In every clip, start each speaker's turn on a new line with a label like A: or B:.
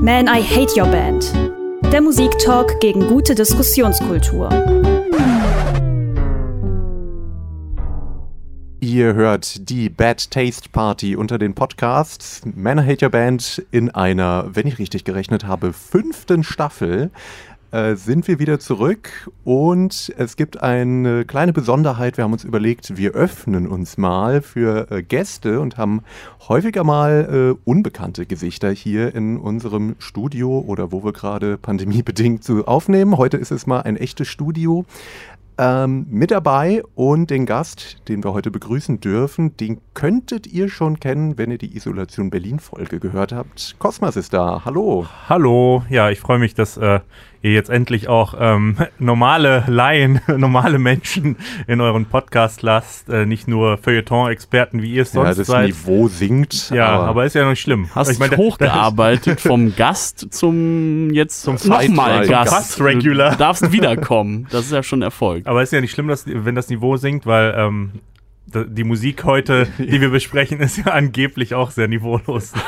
A: Man, I Hate Your Band. Der Musiktalk gegen gute Diskussionskultur.
B: Ihr hört die Bad Taste Party unter den Podcasts. Man, I Hate Your Band in einer, wenn ich richtig gerechnet habe, fünften Staffel. Äh, sind wir wieder zurück und es gibt eine kleine Besonderheit. Wir haben uns überlegt, wir öffnen uns mal für äh, Gäste und haben häufiger mal äh, unbekannte Gesichter hier in unserem Studio oder wo wir gerade pandemiebedingt so aufnehmen. Heute ist es mal ein echtes Studio. Ähm, mit dabei und den Gast, den wir heute begrüßen dürfen, den könntet ihr schon kennen, wenn ihr die Isolation Berlin-Folge gehört habt. Cosmas ist da. Hallo.
C: Hallo. Ja, ich freue mich, dass äh, ihr jetzt endlich auch ähm, normale Laien, normale Menschen in euren Podcast lasst, äh, nicht nur Feuilleton-Experten, wie ihr es sonst
B: ja, das
C: seid.
B: Niveau sinkt.
C: Ja, aber, aber ist ja noch nicht schlimm.
D: Hast
C: ich
D: dich hochgearbeitet vom Gast zum jetzt
C: Zum
D: nochmal Gast.
C: Gast Regular.
D: Du darfst wiederkommen. Das ist ja schon Erfolg.
C: Aber ist ja nicht schlimm, dass, wenn das Niveau sinkt, weil ähm, die Musik heute, die wir besprechen, ist ja angeblich auch sehr niveaulos.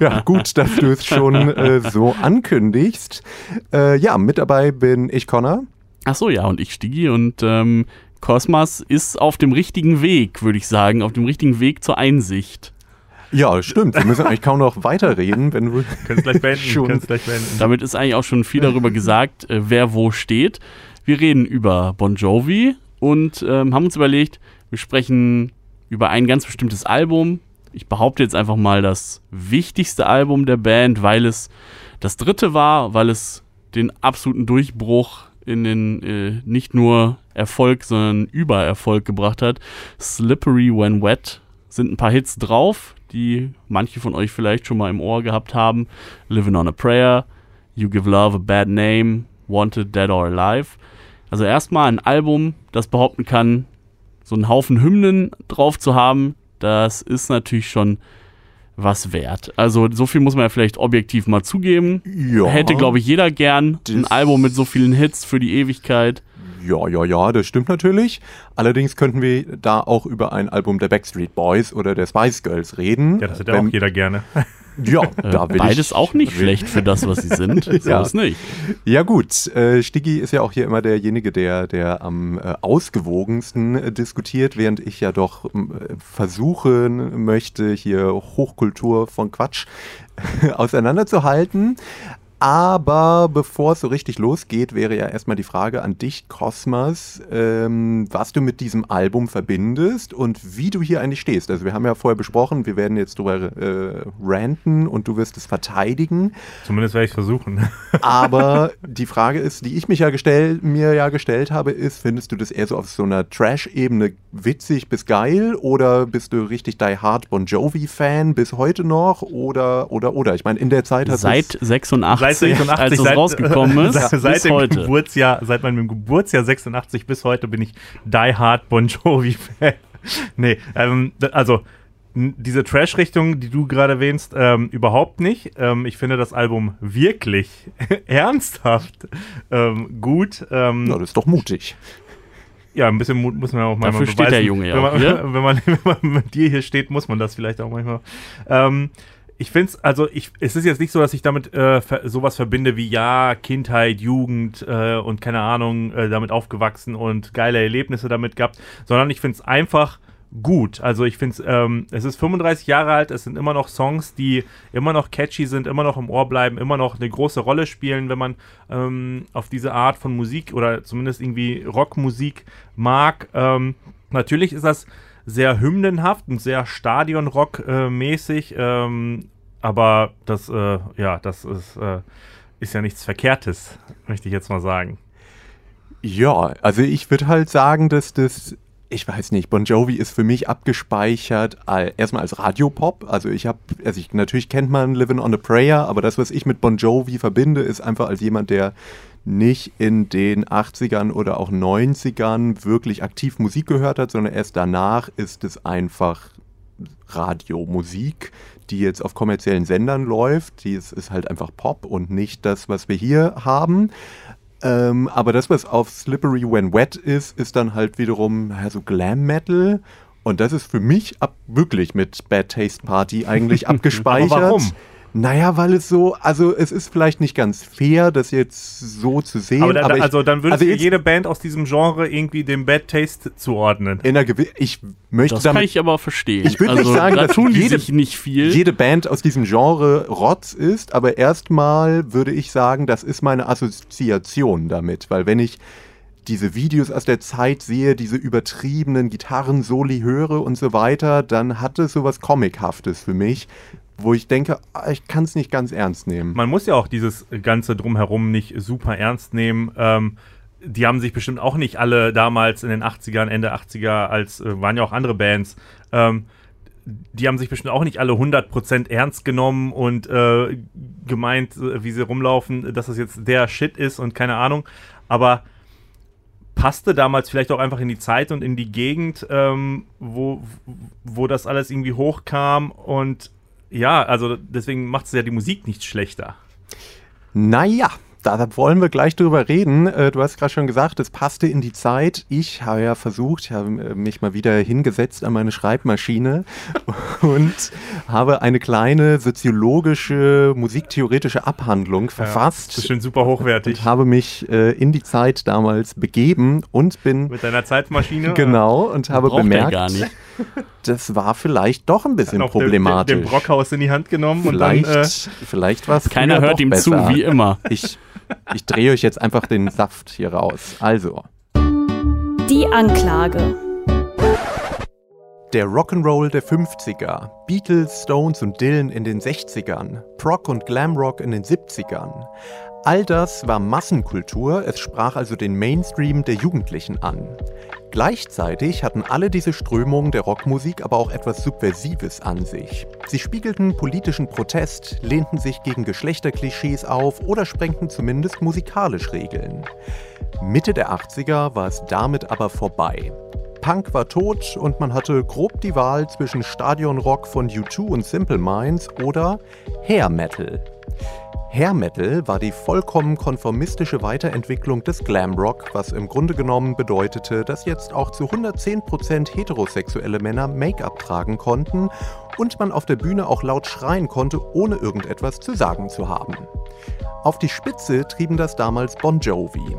B: Ja, gut, dass du es schon äh, so ankündigst. Äh, ja, mit dabei bin ich, Connor.
D: Ach so, ja, und ich Stigi und ähm, Cosmas ist auf dem richtigen Weg, würde ich sagen, auf dem richtigen Weg zur Einsicht.
B: Ja, stimmt. Wir müssen eigentlich kaum noch weiterreden, wenn du
C: Könnt's gleich beenden.
B: Schon.
C: Gleich beenden.
D: Damit ist eigentlich auch schon viel darüber gesagt, äh, wer wo steht. Wir reden über Bon Jovi und ähm, haben uns überlegt, wir sprechen über ein ganz bestimmtes Album. Ich behaupte jetzt einfach mal das wichtigste Album der Band, weil es das dritte war, weil es den absoluten Durchbruch in den äh, nicht nur Erfolg, sondern Übererfolg gebracht hat. Slippery When Wet sind ein paar Hits drauf, die manche von euch vielleicht schon mal im Ohr gehabt haben. Living on a Prayer, You Give Love a Bad Name, Wanted, Dead or Alive. Also erstmal ein Album, das behaupten kann, so einen Haufen Hymnen drauf zu haben, das ist natürlich schon was wert. Also so viel muss man ja vielleicht objektiv mal zugeben.
B: Ja.
D: Hätte, glaube ich, jeder gern ein Album mit so vielen Hits für die Ewigkeit.
B: Ja, ja, ja, das stimmt natürlich. Allerdings könnten wir da auch über ein Album der Backstreet Boys oder der Spice Girls reden.
C: Ja, das hätte
B: Wenn-
C: auch jeder gerne.
B: Ja, da will
D: beides
B: ich,
D: auch nicht schlecht für das, was sie sind. So
B: Ja.
D: ist nicht.
B: Ja gut, äh, Stiggi ist ja auch hier immer derjenige, der, der am äh, ausgewogensten äh, diskutiert, während ich ja doch äh, versuchen möchte, hier Hochkultur von Quatsch auseinanderzuhalten. Aber bevor es so richtig losgeht, wäre ja erstmal die Frage an dich, Cosmas, ähm, was du mit diesem Album verbindest und wie du hier eigentlich stehst. Also wir haben ja vorher besprochen, wir werden jetzt drüber äh, ranten und du wirst es verteidigen.
C: Zumindest werde ich versuchen.
B: Aber die Frage ist, die ich mich ja gestell, mir ja gestellt habe, ist, findest du das eher so auf so einer Trash-Ebene witzig bis geil oder bist du richtig die Hard Bon Jovi-Fan bis heute noch oder oder oder? Ich meine, in der Zeit hast
D: Seit 86,
C: Seit 86,
D: als es
C: seit,
D: rausgekommen ist,
C: seit, seit
D: bis
C: dem
D: heute.
C: Geburtsjahr, seit meinem Geburtsjahr 86 bis heute bin ich Die Hard Bon Jovi Fan. nee, ähm, also diese Trash-Richtung, die du gerade erwähnst, ähm, überhaupt nicht. Ähm, ich finde das Album wirklich ernsthaft ähm, gut. Ähm,
B: ja, das ist doch mutig.
C: ja, ein bisschen Mut muss man auch manchmal
D: Dafür steht
C: beweisen.
D: der Junge ja
C: wenn
D: auch
C: man,
D: hier.
C: wenn, man, wenn man mit dir hier steht, muss man das vielleicht auch manchmal. Ähm, ich finde es, also ich, es ist jetzt nicht so, dass ich damit äh, sowas verbinde wie ja, Kindheit, Jugend äh, und keine Ahnung, äh, damit aufgewachsen und geile Erlebnisse damit gehabt, sondern ich finde es einfach gut. Also ich finde es, ähm, es ist 35 Jahre alt, es sind immer noch Songs, die immer noch catchy sind, immer noch im Ohr bleiben, immer noch eine große Rolle spielen, wenn man ähm, auf diese Art von Musik oder zumindest irgendwie Rockmusik mag. Ähm, natürlich ist das sehr hymnenhaft und sehr Stadionrock-mäßig, ähm, aber das, äh, ja, das ist, äh, ist ja nichts Verkehrtes, möchte ich jetzt mal sagen.
B: Ja, also ich würde halt sagen, dass das, ich weiß nicht, Bon Jovi ist für mich abgespeichert all, erstmal als Radiopop. Also ich habe, also ich, natürlich kennt man Living on a Prayer, aber das, was ich mit Bon Jovi verbinde, ist einfach als jemand, der nicht in den 80ern oder auch 90ern wirklich aktiv Musik gehört hat, sondern erst danach ist es einfach Radiomusik, die jetzt auf kommerziellen Sendern läuft. Die ist, ist halt einfach Pop und nicht das, was wir hier haben. Ähm, aber das, was auf Slippery When Wet ist, ist dann halt wiederum ja, so Glam Metal. Und das ist für mich ab, wirklich mit Bad Taste Party eigentlich abgespeichert.
C: Aber warum?
B: Naja, weil es so, also es ist vielleicht nicht ganz fair, das jetzt so zu sehen.
C: Aber, da,
B: aber ich,
C: also dann würdest
B: also
C: du
B: jetzt-
C: jede Band aus diesem Genre irgendwie dem Bad Taste zuordnen.
B: in einer gewi- ich möchte
D: Das kann
B: damit
D: ich aber verstehen.
B: Ich würde
D: also,
B: nicht sagen,
D: da
B: dass
D: tun
B: jede-
D: sich nicht viel.
B: jede Band aus diesem Genre Rotz ist, aber erstmal würde ich sagen, das ist meine Assoziation damit, weil wenn ich diese Videos aus der Zeit sehe, diese übertriebenen Gitarren-Soli höre und so weiter, dann hat es sowas Comichaftes für mich, wo ich denke, ah, ich kann es nicht ganz ernst nehmen.
C: Man muss ja auch dieses ganze Drumherum nicht super ernst nehmen. Ähm, die haben sich bestimmt auch nicht alle damals in den 80ern, Ende 80er, als äh, waren ja auch andere Bands, ähm, die haben sich bestimmt auch nicht alle 100% ernst genommen und äh, gemeint, äh, wie sie rumlaufen, dass das jetzt der Shit ist und keine Ahnung. Aber passte damals vielleicht auch einfach in die Zeit und in die Gegend, ähm, wo, wo das alles irgendwie hochkam und ja, also deswegen macht es ja die Musik nicht schlechter.
B: Naja, da wollen wir gleich drüber reden. Äh, Du hast gerade schon gesagt, es passte in die Zeit. Ich habe ja versucht, ich habe äh, mich mal wieder hingesetzt an meine Schreibmaschine und habe eine kleine soziologische, musiktheoretische Abhandlung verfasst.
C: Das ist schon super hochwertig.
B: und habe mich äh, in die Zeit damals begeben und bin
C: Mit deiner Zeitmaschine.
B: genau und habe bemerkt,
D: der gar nicht.
B: Das war vielleicht doch ein bisschen
C: noch den,
B: problematisch.
C: den, den Brockhaus in die Hand genommen
B: vielleicht,
C: und dann. Äh,
B: vielleicht war es
D: Keiner hört
B: doch
D: ihm
B: besser.
D: zu, wie immer.
B: Ich, ich drehe euch jetzt einfach den Saft hier raus. Also,
A: Die Anklage.
B: der Rock'n'Roll der 50er, Beatles, Stones und Dylan in den 60ern, Prog und Glamrock in den 70ern. All das war Massenkultur, es sprach also den Mainstream der Jugendlichen an. Gleichzeitig hatten alle diese Strömungen der Rockmusik aber auch etwas Subversives an sich. Sie spiegelten politischen Protest, lehnten sich gegen Geschlechterklischees auf oder sprengten zumindest musikalisch Regeln. Mitte der 80er war es damit aber vorbei. Punk war tot und man hatte grob die Wahl zwischen Stadionrock von U2 und Simple Minds oder Hair Metal. Hair Metal war die vollkommen konformistische Weiterentwicklung des Glamrock, was im Grunde genommen bedeutete, dass jetzt auch zu 110% heterosexuelle Männer Make-up tragen konnten und man auf der Bühne auch laut schreien konnte, ohne irgendetwas zu sagen zu haben. Auf die Spitze trieben das damals Bon Jovi.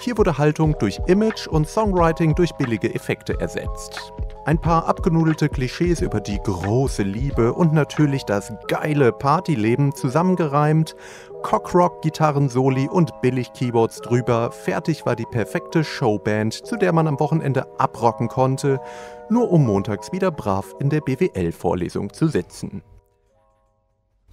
B: Hier wurde Haltung durch Image und Songwriting durch billige Effekte ersetzt. Ein paar abgenudelte Klischees über die große Liebe und natürlich das geile Partyleben zusammengereimt, Cockrock, Gitarrensoli und billig Keyboards drüber, fertig war die perfekte Showband, zu der man am Wochenende abrocken konnte, nur um montags wieder brav in der BWL-Vorlesung zu sitzen.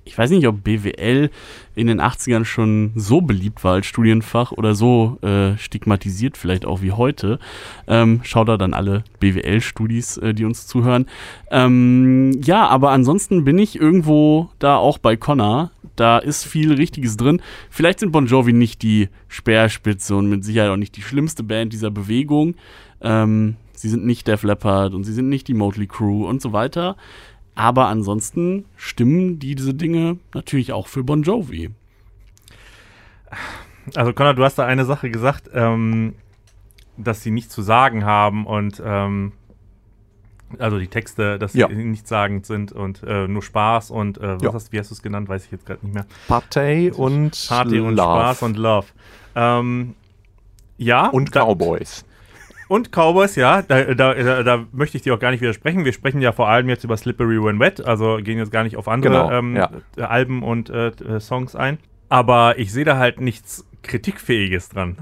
D: Ich weiß nicht, ob BWL in den 80ern schon so beliebt war als Studienfach oder so äh, stigmatisiert vielleicht auch wie heute. Ähm, Schaut da dann alle BWL-Studis, äh, die uns zuhören. Ähm, ja, aber ansonsten bin ich irgendwo da auch bei Connor. Da ist viel Richtiges drin. Vielleicht sind Bon Jovi nicht die Speerspitze und mit Sicherheit auch nicht die schlimmste Band dieser Bewegung. Ähm, sie sind nicht Def Leppard und sie sind nicht die Motley Crew und so weiter. Aber ansonsten stimmen diese Dinge natürlich auch für Bon Jovi.
C: also, Conrad, du hast da eine Sache gesagt, ähm, dass sie nichts zu sagen haben und ähm, also die Texte, dass sie
B: Ja.
C: nichtssagend sind und äh, nur Spaß und äh, was
B: Ja.
C: hast, wie hast du es genannt, weiß ich jetzt gerade nicht mehr.
B: Partei und
C: Party und
B: Love.
C: Spaß und Love. Ähm, ja.
B: und
C: da-
B: Cowboys.
C: Und Cowboys, ja, da, da, da, da möchte ich dir auch gar nicht widersprechen. Wir sprechen ja vor allem jetzt über Slippery When Wet, also gehen jetzt gar nicht auf andere
B: Genau,
C: ähm,
B: ja.
C: äh, Alben und äh, äh, Songs ein. Aber ich sehe da halt nichts Kritikfähiges dran.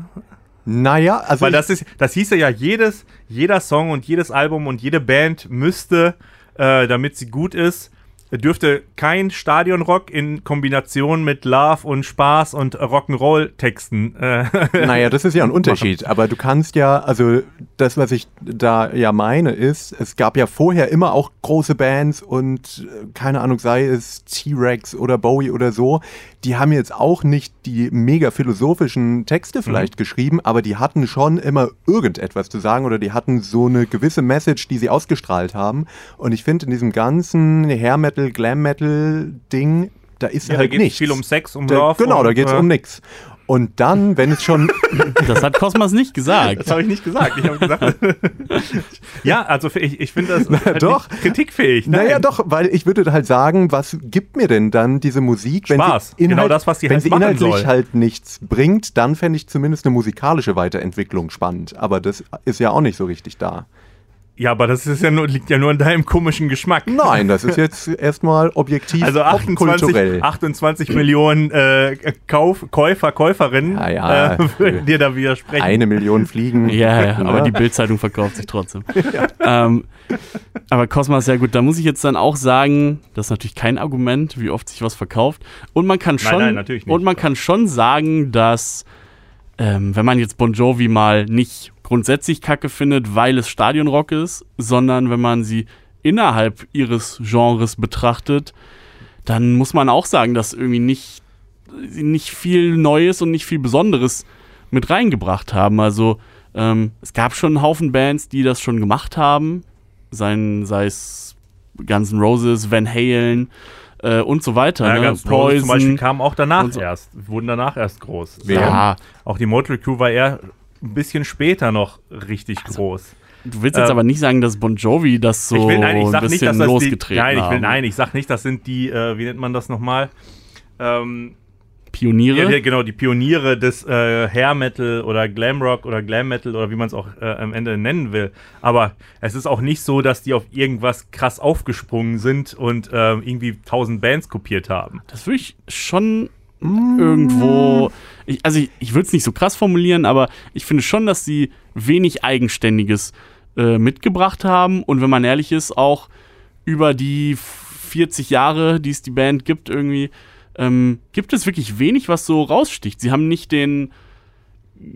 B: Naja, also
C: Weil das ist, das hieße ja, jedes, jeder Song und jedes Album und jede Band müsste, äh, damit sie gut ist, dürfte kein Stadionrock in Kombination mit Love und Spaß und Rock'n'Roll-Texten. Äh,
B: Naja, das ist ja ein Unterschied. Aber du kannst ja, also das, was ich da ja meine, ist, es gab ja vorher immer auch große Bands und äh, keine Ahnung, sei es T-Rex oder Bowie oder so, die haben jetzt auch nicht die mega philosophischen Texte vielleicht geschrieben, aber die hatten schon immer irgendetwas zu sagen oder die hatten so eine gewisse Message, die sie ausgestrahlt haben. Und ich finde in diesem ganzen Hair Metal, Glam Metal Ding, da ist
C: ja, da
B: halt
C: geht es
B: nichts.
C: viel um Sex, um
B: Da,
C: Love.
B: genau,
C: und,
B: da geht es
C: äh,
B: um nichts. Und dann, wenn es schon.
D: Das hat Cosmas nicht gesagt.
C: Das habe ich nicht gesagt. Ich habe gesagt. ja, also ich, ich finde das halt
B: doch.
C: nicht kritikfähig. Nein.
B: Naja, doch, weil ich würde halt sagen, was gibt mir denn dann diese Musik, wenn
C: Spaß.
B: sie,
C: Genau das, was die
B: wenn
C: halt
B: sie inhaltlich
C: soll.
B: halt nichts bringt, dann fände ich zumindest eine musikalische Weiterentwicklung spannend. Aber das ist ja auch nicht so richtig da.
C: Ja, aber das ist ja nur, liegt ja nur an deinem komischen Geschmack.
B: Nein, das ist jetzt erstmal objektiv
C: Also 28,
B: kulturell.
C: 28 Millionen äh, Kauf, Käufer, Käuferinnen
B: Ja, ja.
C: Äh, würden dir da widersprechen.
B: Eine Million Fliegen.
D: Ja, ja, aber
B: Ne?
D: die Bildzeitung verkauft sich trotzdem. ähm, aber Cosmas, ja gut, da muss ich jetzt dann auch sagen, das ist natürlich kein Argument, wie oft sich was verkauft. Und man kann schon,
C: nein, natürlich nicht.
D: und man kann schon sagen, dass ähm, wenn man jetzt Bon Jovi mal nicht grundsätzlich Kacke findet, weil es Stadionrock ist, sondern wenn man sie innerhalb ihres Genres betrachtet, dann muss man auch sagen, dass irgendwie nicht, nicht viel Neues und nicht viel Besonderes mit reingebracht haben. Also ähm, es gab schon einen Haufen Bands, die das schon gemacht haben, Sein, sei es Guns N' Roses, Van Halen äh, und so weiter.
C: ja,
D: ne?
C: ganz Poison. zum Beispiel kamen auch danach
D: so.
C: erst, wurden danach erst groß.
B: Wer?
D: Ja,
C: Auch die Motley Crue war eher ein bisschen später noch richtig
D: Also,
C: groß.
D: du willst jetzt
C: Ähm,
D: aber nicht sagen, dass Bon Jovi das so
C: ich will, nein, ich
D: ein
C: sag nicht,
D: bisschen
C: dass das die,
D: losgetreten
C: nein, ich will, nein, ich sag nicht, das sind die, äh, wie nennt man das nochmal? Ähm,
D: Pioniere.
C: ja, genau, die Pioniere des äh, Hair Metal oder Glam Rock oder Glam Metal oder wie man es auch äh, am Ende nennen will. Aber es ist auch nicht so, dass die auf irgendwas krass aufgesprungen sind und äh, irgendwie tausend Bands kopiert haben.
D: Das würde ich schon irgendwo. Ich, also ich, ich würde es nicht so krass formulieren, aber ich finde schon, dass sie wenig Eigenständiges äh, mitgebracht haben und wenn man ehrlich ist, auch über die 40 Jahre, die es die Band gibt, irgendwie, ähm, gibt es wirklich wenig, was so raussticht. Sie haben nicht den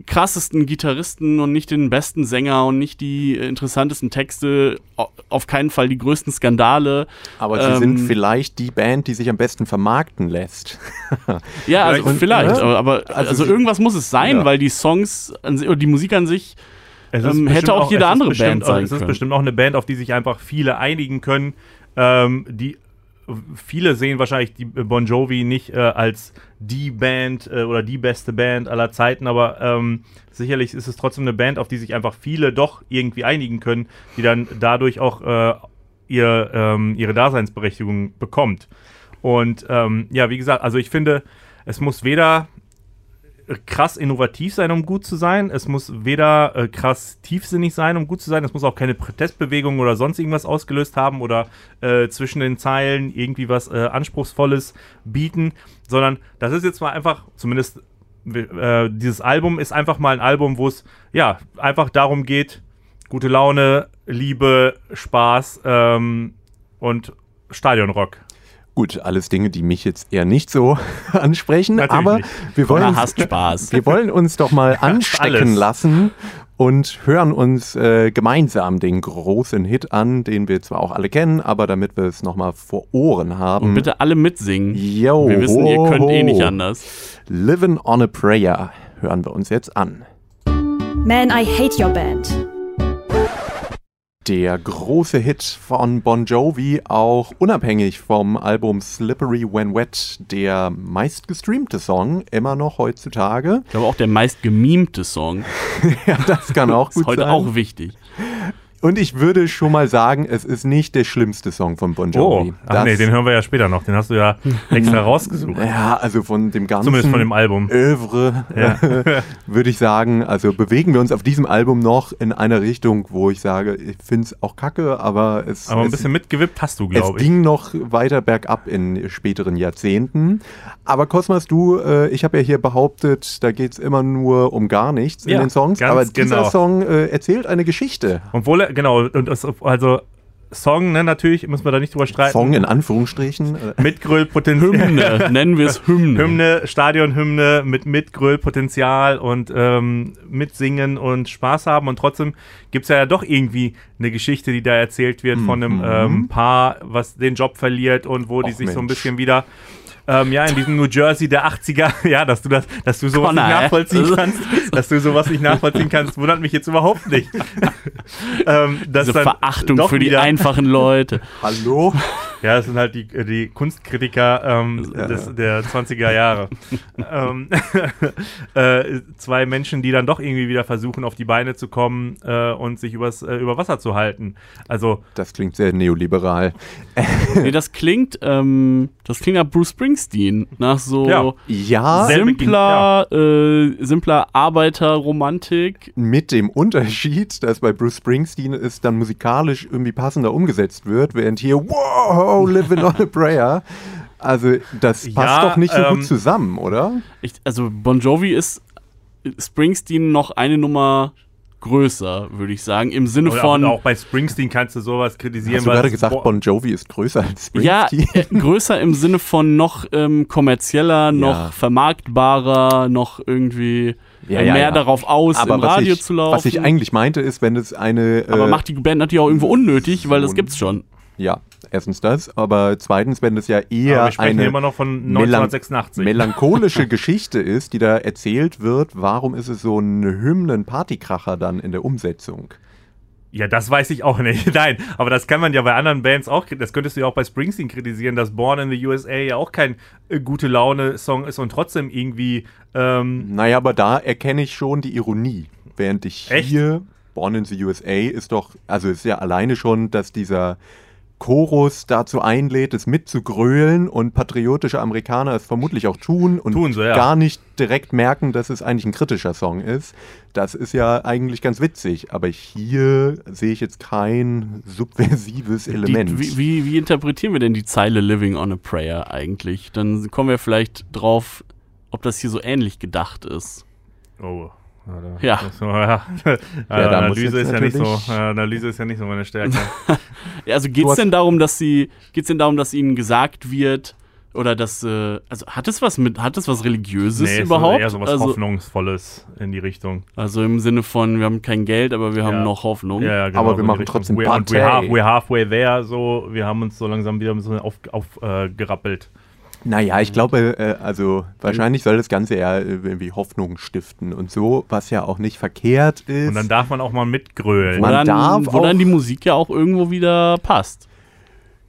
D: krassesten Gitarristen und nicht den besten Sänger und nicht die interessantesten Texte, au- auf keinen Fall die größten Skandale.
B: Aber sie
D: Ähm,
B: sind vielleicht die Band, die sich am besten vermarkten lässt.
D: Ja, also
B: Vielleicht-
D: vielleicht,
B: ja.
D: aber, aber also,
B: Also
D: irgendwas muss es sein,
B: Ja.
D: weil die Songs oder die Musik an sich
C: Es
D: Ähm, hätte auch jede
C: es ist
D: andere
C: bestimmt
D: Band
C: auch,
D: sein
C: Es ist
D: können.
C: bestimmt auch eine Band, auf die sich einfach viele einigen können. Ähm, die viele sehen wahrscheinlich die Bon Jovi nicht äh, als die Band äh, oder die beste Band aller Zeiten, aber ähm, sicherlich ist es trotzdem eine Band, auf die sich einfach viele doch irgendwie einigen können, die dann dadurch auch äh, ihr, ähm, ihre Daseinsberechtigung bekommt. Und ähm, ja, wie gesagt, also ich finde, es muss weder krass innovativ sein, um gut zu sein. Es muss weder äh, krass tiefsinnig sein, um gut zu sein. Es muss auch keine Protestbewegung oder sonst irgendwas ausgelöst haben oder äh, zwischen den Zeilen irgendwie was äh, Anspruchsvolles bieten, sondern das ist jetzt mal einfach, zumindest äh, dieses Album ist einfach mal ein Album, wo es ja einfach darum geht, gute Laune, Liebe, Spaß ähm, und Stadionrock.
B: Gut, alles Dinge, die mich jetzt eher nicht so ansprechen,
C: Natürlich
B: aber
C: nicht.
B: wir wollen, uns,
D: hasst Spaß.
B: wir wollen uns doch mal anstecken lassen und hören uns äh, gemeinsam den großen Hit an, den wir zwar auch alle kennen, aber damit wir es nochmal vor Ohren haben.
D: Und bitte alle mitsingen.
B: Yo,
D: Wir wissen, ihr könnt eh nicht anders.
B: Living on a Prayer hören wir uns jetzt an.
A: Man, I Hate Your Band.
B: Der große Hit von Bon Jovi, auch unabhängig vom Album Slippery When Wet, der meistgestreamte Song, immer noch heutzutage.
D: Ich glaube auch der meist gemimte Song
B: Ja, das kann auch
D: ist
B: gut
D: heute
B: sein.
D: auch wichtig.
B: Und ich würde schon mal sagen, es ist nicht der schlimmste Song von Bon
C: Oh,
B: Jovi.
C: ach
B: Das-
C: nee, den hören wir ja später noch. Den hast du ja extra rausgesucht.
B: ja, also von dem ganzen
C: Zumindest von dem Album.
B: Övre, würde ich sagen, also bewegen wir uns auf diesem Album noch in einer Richtung, wo ich sage, ich finde es auch kacke, aber es,
C: Aber ein
B: es,
C: bisschen mitgewippt hast du,
B: es
C: glaube ich.
B: ging noch weiter bergab in späteren Jahrzehnten. Aber Cosmas, du, äh, ich habe ja hier behauptet, da geht es immer nur um gar nichts in
C: Ja,
B: den Songs,
C: ganz
B: aber dieser
C: genau.
B: Song äh, erzählt eine Geschichte.
C: Obwohl, er- genau, und also Song, ne, natürlich, müssen wir da nicht drüber streiten.
B: Song in Anführungsstrichen. Äh,
C: Mitgröllpotenzial.
D: Hymne, nennen wir es Hymne.
C: Hymne, Stadionhymne mit Mitgröllpotenzial und ähm, mitsingen und Spaß haben. Und trotzdem gibt es ja doch irgendwie eine Geschichte, die da erzählt wird von einem
B: Mhm.
C: ähm, Paar, was den Job verliert und wo die
B: Och,
C: sich so ein
B: Mensch.
C: bisschen wieder. Ähm, ja, in diesem New Jersey der 80er, ja, dass du das, dass du sowas
D: Connor,
C: nicht
D: ey.
C: nachvollziehen kannst, dass du sowas nicht nachvollziehen kannst, wundert mich jetzt überhaupt nicht. ähm, dass
D: Diese Verachtung für die einfachen Leute.
B: Hallo?
C: Ja, das sind halt die, die Kunstkritiker ähm,
B: Ja.
C: des, der 20er Jahre. ähm, äh, zwei Menschen, die dann doch irgendwie wieder versuchen, auf die Beine zu kommen äh, und sich übers, äh, über Wasser zu halten. Also,
B: Das klingt sehr neoliberal.
D: nee, das klingt, ähm, das klingt nach Bruce Springsteen, nach so
C: Ja.
B: Ja,
D: simpler, äh, simpler Arbeiterromantik.
B: mit dem Unterschied, dass bei Bruce Springsteen es dann musikalisch irgendwie passender umgesetzt wird, während hier, wow, living on a prayer. Also, das passt
C: Ja,
B: doch nicht so
C: ähm,
B: gut zusammen, oder?
D: Ich, also Bon Jovi ist Springsteen noch eine Nummer größer, würde ich sagen, im Sinne
C: oder
D: von
C: auch bei Springsteen kannst du sowas kritisieren.
B: Hast du gerade
C: es-
B: gesagt, Bon Jovi ist größer als
D: ja,
B: Springsteen?
D: äh, größer im Sinne von noch ähm, kommerzieller, noch
B: Ja.
D: vermarktbarer, noch irgendwie
B: Ja,
D: äh,
B: ja,
D: mehr
B: ja.
D: darauf aus,
B: Aber
D: im Radio
B: ich,
D: zu laufen.
B: was ich eigentlich meinte, ist, wenn es eine.
D: aber
B: äh,
D: macht die Band natürlich auch irgendwo unnötig, weil das
B: so-
D: gibt's schon.
B: Ja, erstens das, aber zweitens, wenn es ja eher eine
C: immer noch von
B: Melan
C: 1986.
B: melancholische Geschichte ist, die da erzählt wird, warum ist es so ein Hymnen-Partykracher dann in der Umsetzung?
C: Ja, das weiß ich auch nicht. Nein, aber das kann man ja bei anderen Bands auch, das könntest du ja auch bei Springsteen kritisieren, dass Born in the USA ja auch kein äh, gute Laune-Song ist und trotzdem irgendwie, ähm,
B: Naja, aber da erkenne ich schon die Ironie. Während ich
C: Echt?
B: hier, Born in the USA, ist doch, also ist ja alleine schon, dass dieser Chorus dazu einlädt, es mitzugrölen und patriotische Amerikaner es vermutlich auch tun und
C: Tun sie, ja.
B: gar nicht direkt merken, dass es eigentlich ein kritischer Song ist. Das ist ja eigentlich ganz witzig, aber hier sehe ich jetzt kein subversives
D: Die,
B: Element.
D: wie, wie, wie interpretieren wir denn die Zeile Living on a Prayer eigentlich? Dann kommen wir vielleicht drauf, ob das hier so ähnlich gedacht ist.
C: oh. Da-
D: Ja.
C: Das, ja.
B: da muss
C: Analyse ist ja nicht so, Analyse ist ja nicht so meine Stärke.
D: Ja, also geht's
B: hast-
D: denn darum, dass sie, geht's denn darum, dass ihnen gesagt wird, oder dass, äh, also hat es was mit, hat es was Religiöses
C: nee,
D: überhaupt?
C: Ist eher so was
D: also,
C: Hoffnungsvolles in die Richtung.
D: also im Sinne von, wir haben kein Geld, aber wir haben
C: Ja.
D: noch Hoffnung.
C: Ja, ja, genau,
B: Aber wir
C: so
B: machen trotzdem
C: und we're, half, we're halfway there, so, wir haben uns so langsam wieder ein bisschen aufgerappelt. Auf, äh.
B: Naja, ich glaube, äh, also wahrscheinlich soll das Ganze eher äh, irgendwie Hoffnung stiften und so, was ja auch nicht verkehrt ist.
C: Und dann darf man auch mal mitgrölen.
B: Man
D: dann,
B: darf
D: wo dann
B: auch-
D: die Musik ja auch irgendwo wieder passt.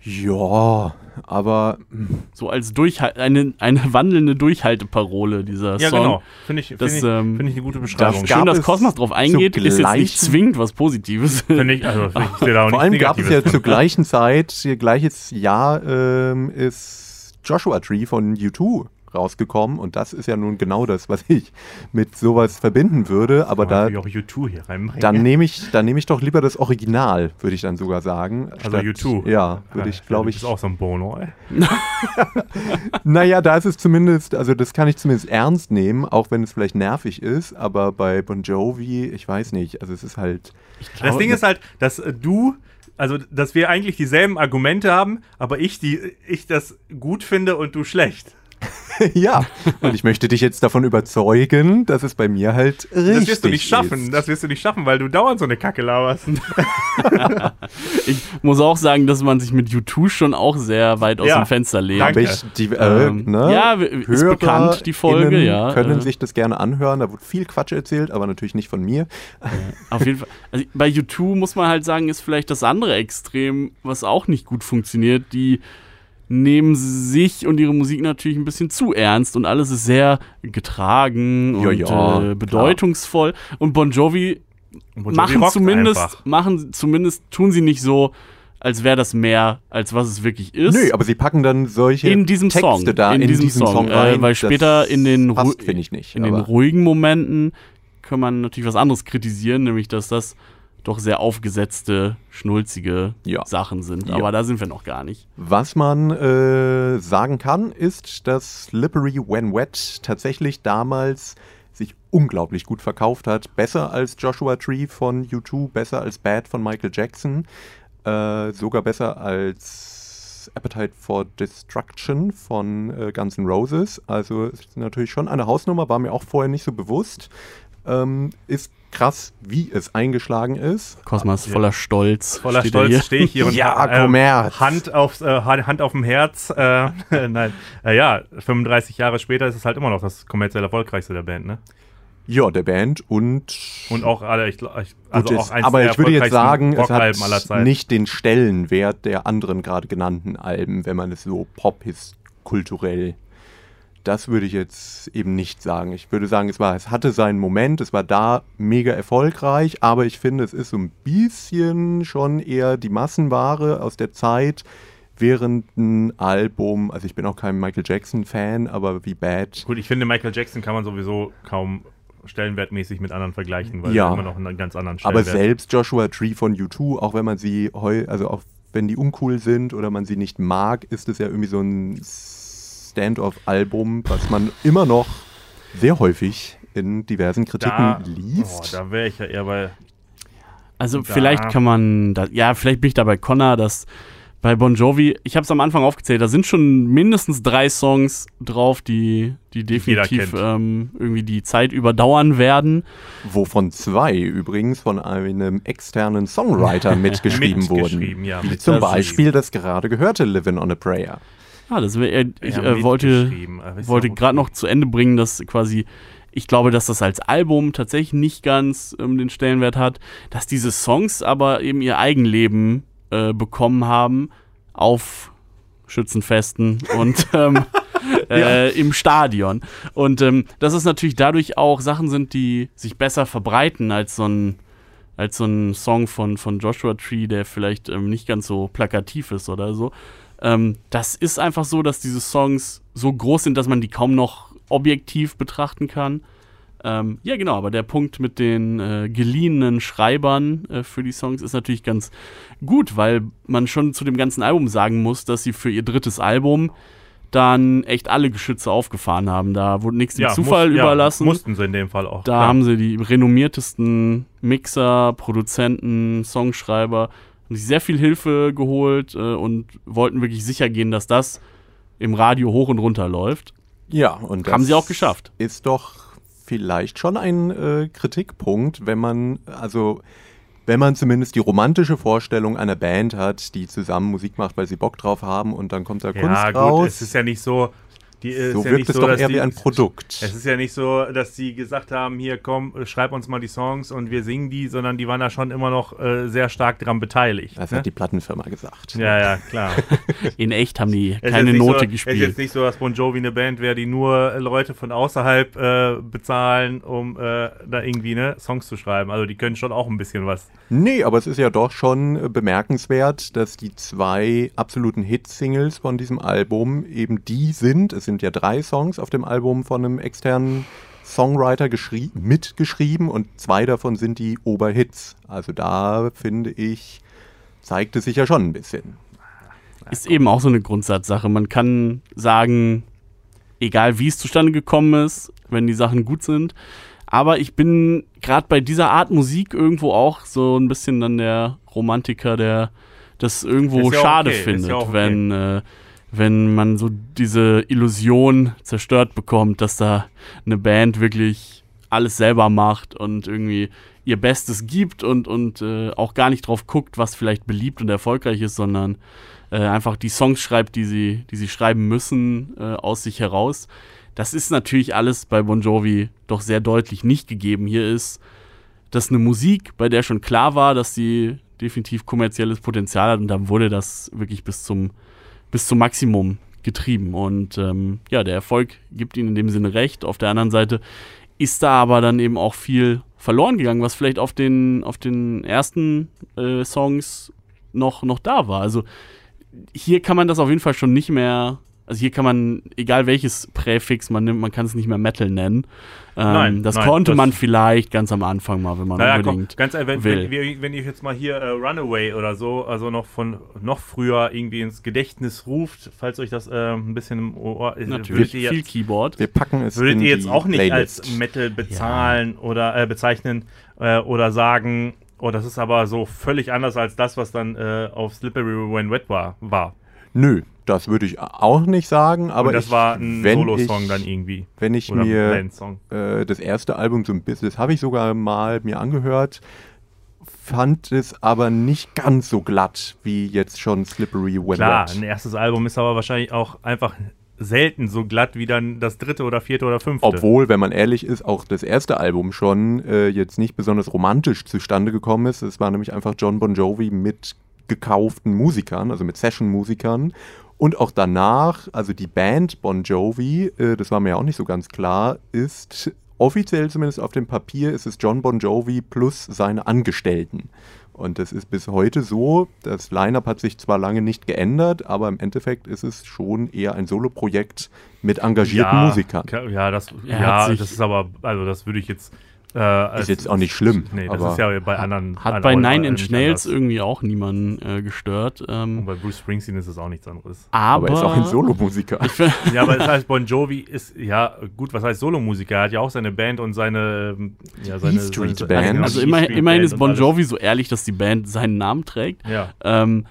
B: ja, aber hm,
D: So als Durchhal eine, eine wandelnde Durchhalteparole, dieser
C: Ja,
D: Song.
C: genau. Finde ich, finde
D: Das,
C: ich,
D: ähm,
C: find ich eine gute Beschreibung.
B: das
D: Schön, dass
B: es
D: Cosmos drauf eingeht, ist jetzt nicht zwingend was Positives.
C: Finde ich, also, ich sehe da auch
B: vor allem gab es ja zur gleichen Zeit, gleiches Jahr ähm, ist Joshua Tree von U2 rausgekommen und das ist ja nun genau das, was ich mit sowas verbinden würde, aber da
C: auch U2 hier reinbringen.
B: dann nehme ich, dann nehme ich doch lieber das Original, würde ich dann sogar sagen.
C: Also
B: statt-
C: U2.
B: Ja, würde ich, glaube
C: Das
B: ich.
C: ist auch so ein Bono, ey.
B: Naja, da ist es zumindest, also das kann ich zumindest ernst nehmen, auch wenn es vielleicht nervig ist, aber bei Bon Jovi, ich weiß nicht, also es ist halt,
C: Das Ding ist halt, dass äh, du, also dass wir eigentlich dieselben Argumente haben, aber ich, die, ich das gut finde und du schlecht.
B: ja, und ich möchte dich jetzt davon überzeugen, dass es bei mir halt richtig
C: Das wirst du nicht schaffen.
B: Ist.
C: Das wirst du nicht schaffen, weil du dauernd so eine Kacke laberst.
D: Ich muss auch sagen, dass man sich mit U2 schon auch sehr weit aus
C: Ja,
D: dem Fenster lehnt.
C: danke.
B: Aber ich, die, äh,
D: Ähm,
B: ne,
D: ja, ist bekannt, die Folge, ja,
B: können
D: äh.
B: sich das gerne anhören, da wird viel Quatsch erzählt, aber natürlich nicht von mir.
D: Auf jeden Fall. Also bei U2 muss man halt sagen, ist vielleicht das andere Extrem, was auch nicht gut funktioniert. Die nehmen sich und ihre Musik natürlich ein bisschen zu ernst und alles ist sehr getragen
B: Ja,
D: und
B: ja,
D: äh, bedeutungsvoll. Und Bon Jovi
C: Bon Jovi
D: machen zumindest,
C: einfach.
D: machen zumindest, tun sie nicht so, als wäre das mehr, als was es wirklich ist.
B: Nö, aber sie packen dann solche
D: in diesem
B: Texte
D: Song,
B: da
D: in, diesem, Song,
B: rein.
D: äh, weil später in den,
B: passt, nicht.
D: in den ruhigen Momenten kann man natürlich was anderes kritisieren, nämlich dass das doch sehr aufgesetzte, schnulzige
B: Ja.
D: Sachen sind.
B: Ja.
D: Aber da sind wir noch gar nicht.
B: Was man äh, sagen kann, ist, dass Slippery When Wet tatsächlich damals sich unglaublich gut verkauft hat. Besser als Joshua Tree von U2, besser als Bad von Michael Jackson, äh, sogar besser als Appetite for Destruction von äh, Guns N' Roses. Also ist natürlich schon eine Hausnummer, war mir auch vorher nicht so bewusst. Ähm, ist krass, wie es eingeschlagen ist.
D: Kosmas
C: Ja.
D: voller Stolz.
C: Voller
D: steht hier.
C: Stolz stehe ich hier und
B: Ja, Kommerz.
C: Hand, aufs, äh, Hand auf dem Herz. Äh, nein, äh, ja, 35 Jahre später ist es halt immer noch das kommerziell erfolgreichste der Band, ne?
B: Ja, der Band und.
C: Und auch alle, ich, also
B: Gut,
C: auch
B: es-
C: eins
B: aber
C: der
B: ich würde jetzt sagen, es hat nicht den Stellenwert der anderen gerade genannten Alben, wenn man es so pop ist, kulturell. Das würde ich jetzt eben nicht sagen. Ich würde sagen, es war, es hatte seinen Moment, es war da mega erfolgreich, aber ich finde, es ist so ein bisschen schon eher die Massenware aus der Zeit, während ein Album, also ich bin auch kein Michael Jackson-Fan, aber wie Bad
C: Gut, ich finde, Michael Jackson kann man sowieso kaum stellenwertmäßig mit anderen vergleichen, weil
B: Ja.
C: er immer noch einen ganz anderen
B: Aber
C: Stellenwert
B: selbst Joshua Tree von U2, auch wenn man sie heu, also auch wenn die uncool sind oder man sie nicht mag, ist es ja irgendwie so ein Stand-off-Album, was man immer noch sehr häufig in diversen Kritiken
C: da, oh,
B: liest.
C: da wäre ich ja eher bei.
D: Also
C: Da-
D: vielleicht kann man, da, ja, vielleicht bin ich da bei Connor, dass bei Bon Jovi, ich habe es am Anfang aufgezählt, da sind schon mindestens drei Songs drauf, die, die definitiv ähm, irgendwie die Zeit überdauern werden.
B: Wovon zwei übrigens von einem externen Songwriter mitgeschrieben wurden.
C: Mitgeschrieben, ja,
B: Wie
C: mit-
B: zum Beispiel das gerade gehörte Living on a Prayer.
D: Ah, das wär, ich
C: Ja,
D: äh, wollte, wollte gerade noch zu Ende bringen, dass quasi, ich glaube, dass das als Album tatsächlich nicht ganz ähm, den Stellenwert hat, dass diese Songs aber eben ihr Eigenleben äh, bekommen haben auf Schützenfesten und ähm, äh, im Stadion. Und ähm, dass es natürlich dadurch auch Sachen sind, die sich besser verbreiten als so ein als so ein Song von, von Joshua Tree, der vielleicht ähm, nicht ganz so plakativ ist oder so. Ähm, das ist einfach so, dass diese Songs so groß sind, dass man die kaum noch objektiv betrachten kann. Ähm, ja, genau, aber der Punkt mit den äh, geliehenen Schreibern äh, für die Songs ist natürlich ganz gut, weil man schon zu dem ganzen Album sagen muss, dass sie für ihr drittes Album dann echt alle Geschütze aufgefahren haben. Da wurde nichts dem Zufall
C: muss- ja,
D: überlassen.
C: mussten sie in dem Fall auch.
D: Da
C: klar.
D: haben sie die renommiertesten Mixer, Produzenten, Songschreiber, haben sich sehr viel Hilfe geholt äh, und wollten wirklich sicher gehen, dass das im Radio hoch und runter läuft.
B: Ja, und das
D: Haben sie auch geschafft.
B: Ist doch vielleicht schon ein äh, Kritikpunkt, wenn man, also wenn man zumindest die romantische Vorstellung einer Band hat, die zusammen Musik macht, weil sie Bock drauf haben und dann kommt da Kunst
C: ja, gut,
B: raus.
C: es ist ja nicht so. Die, ist
B: so
C: ja
B: wirkt es
C: so,
B: doch eher
C: die,
B: wie ein Produkt.
C: Es ist ja nicht so, dass die gesagt haben, hier komm, schreib uns mal die Songs und wir singen die, sondern die waren da schon immer noch äh, sehr stark dran beteiligt.
B: Das
C: ne?
B: hat die Plattenfirma gesagt.
C: ja, ja, klar.
D: In echt haben die keine Note
C: so, Es ist
D: gespielt.
C: jetzt nicht so, dass Bon Jovi eine Band wäre, die nur Leute von außerhalb äh, bezahlen, um äh, da irgendwie ne, Songs zu schreiben. Also die können schon auch ein bisschen was.
B: Nee, aber es ist ja doch schon äh, bemerkenswert, dass die zwei absoluten Hit-Singles von diesem Album eben die sind. Es sind ja drei Songs auf dem Album von einem externen Songwriter geschrie- mitgeschrieben und zwei davon sind die Oberhits. Also da finde ich, zeigt es sich ja schon ein bisschen.
D: ist eben auch so eine Grundsatzsache. Man kann sagen, egal wie es zustande gekommen ist, wenn die Sachen gut sind. Aber ich bin gerade bei dieser Art Musik irgendwo auch so ein bisschen dann der Romantiker, der das irgendwo
C: ja
D: schade
C: okay,
D: findet,
C: ja okay.
D: wenn, äh, wenn man so diese Illusion zerstört bekommt, dass da eine Band wirklich alles selber macht und irgendwie ihr Bestes gibt und, und äh, auch gar nicht drauf guckt, was vielleicht beliebt und erfolgreich ist, sondern äh, einfach die Songs schreibt, die sie, die sie schreiben müssen, äh, aus sich heraus. Das ist natürlich alles bei Bon Jovi doch sehr deutlich nicht gegeben. Hier ist das eine Musik, bei der schon klar war, dass sie definitiv kommerzielles Potenzial hat und dann wurde das wirklich bis zum, bis zum Maximum getrieben. Und ähm, ja, der Erfolg gibt ihnen in dem Sinne recht. Auf der anderen Seite ist da aber dann eben auch viel verloren gegangen, was vielleicht auf den, auf den ersten äh, Songs noch, noch da war. Also hier kann man das auf jeden Fall schon nicht mehr, also hier kann man, egal welches Präfix man nimmt, man kann es nicht mehr Metal nennen. Ähm,
C: Nein,
D: das
C: nein,
D: konnte
C: das-
D: man vielleicht ganz am Anfang mal, wenn man
C: Naja, komm,
D: unbedingt
C: ganz ehrlich, wenn,
D: will.
C: wenn, wenn, wenn ich jetzt mal hier äh, Runaway oder so, also noch von noch früher irgendwie ins Gedächtnis ruft, falls euch das äh, ein bisschen im Ohr ist,
D: Natürlich,
C: würdet ihr
D: viel
C: jetzt,
D: Keyboard.
B: Wir packen es
C: würdet
B: in
C: ihr jetzt auch nicht
B: Playlist.
C: als Metal bezahlen oder äh, bezeichnen äh, oder sagen, oh, das ist aber so völlig anders als das, was dann äh, auf Slippery When Wet war. war.
B: Nö, das würde ich auch nicht sagen, aber
C: Und das
B: ich,
C: war ein Solo-Song dann irgendwie.
B: Wenn ich
C: Oder
B: mir äh, das erste Album so ein bisschen, das habe ich sogar mal mir angehört, fand es aber nicht ganz so glatt wie jetzt schon Slippery When
C: Klar,
B: Wet.
C: ein erstes Album ist aber wahrscheinlich auch einfach selten so glatt wie dann das dritte oder vierte oder fünfte.
B: Obwohl, wenn man ehrlich ist, auch das erste Album schon äh, jetzt nicht besonders romantisch zustande gekommen ist. Es war nämlich einfach John Bon Jovi mit gekauften Musikern, also mit Session-Musikern. Und auch danach, also die Band Bon Jovi, äh, das war mir ja auch nicht so ganz klar, ist offiziell zumindest auf dem Papier, ist es John Bon Jovi plus seine Angestellten. Und das ist bis heute so. Das Line-up hat sich zwar lange nicht geändert, aber im Endeffekt ist es schon eher ein Soloprojekt mit engagierten
C: ja,
B: Musikern.
C: Ja, das, ja das ist aber, also das würde ich jetzt. Äh, als-
B: Ist jetzt auch nicht schlimm.
C: Nee, das
B: aber
C: ist ja bei anderen.
D: Hat bei Nine Inch Nails irgendwie auch niemanden äh, gestört.
C: Und
D: Ähm,
C: bei Bruce Springsteen ist es auch nichts anderes.
D: aber,
B: aber er ist auch ein Solomusiker.
C: Ja, aber das heißt, Bon Jovi ist, ja, gut, was heißt Solomusiker? Er hat ja auch seine Band und seine, ähm, ja, seine,
B: E-Street
C: seine,
B: Band.
D: also
C: die
D: immer, immerhin
C: Band
D: ist
C: und
D: Bon. Jovi so ehrlich, dass die Band seinen Namen trägt.
C: Ja.
D: Ähm,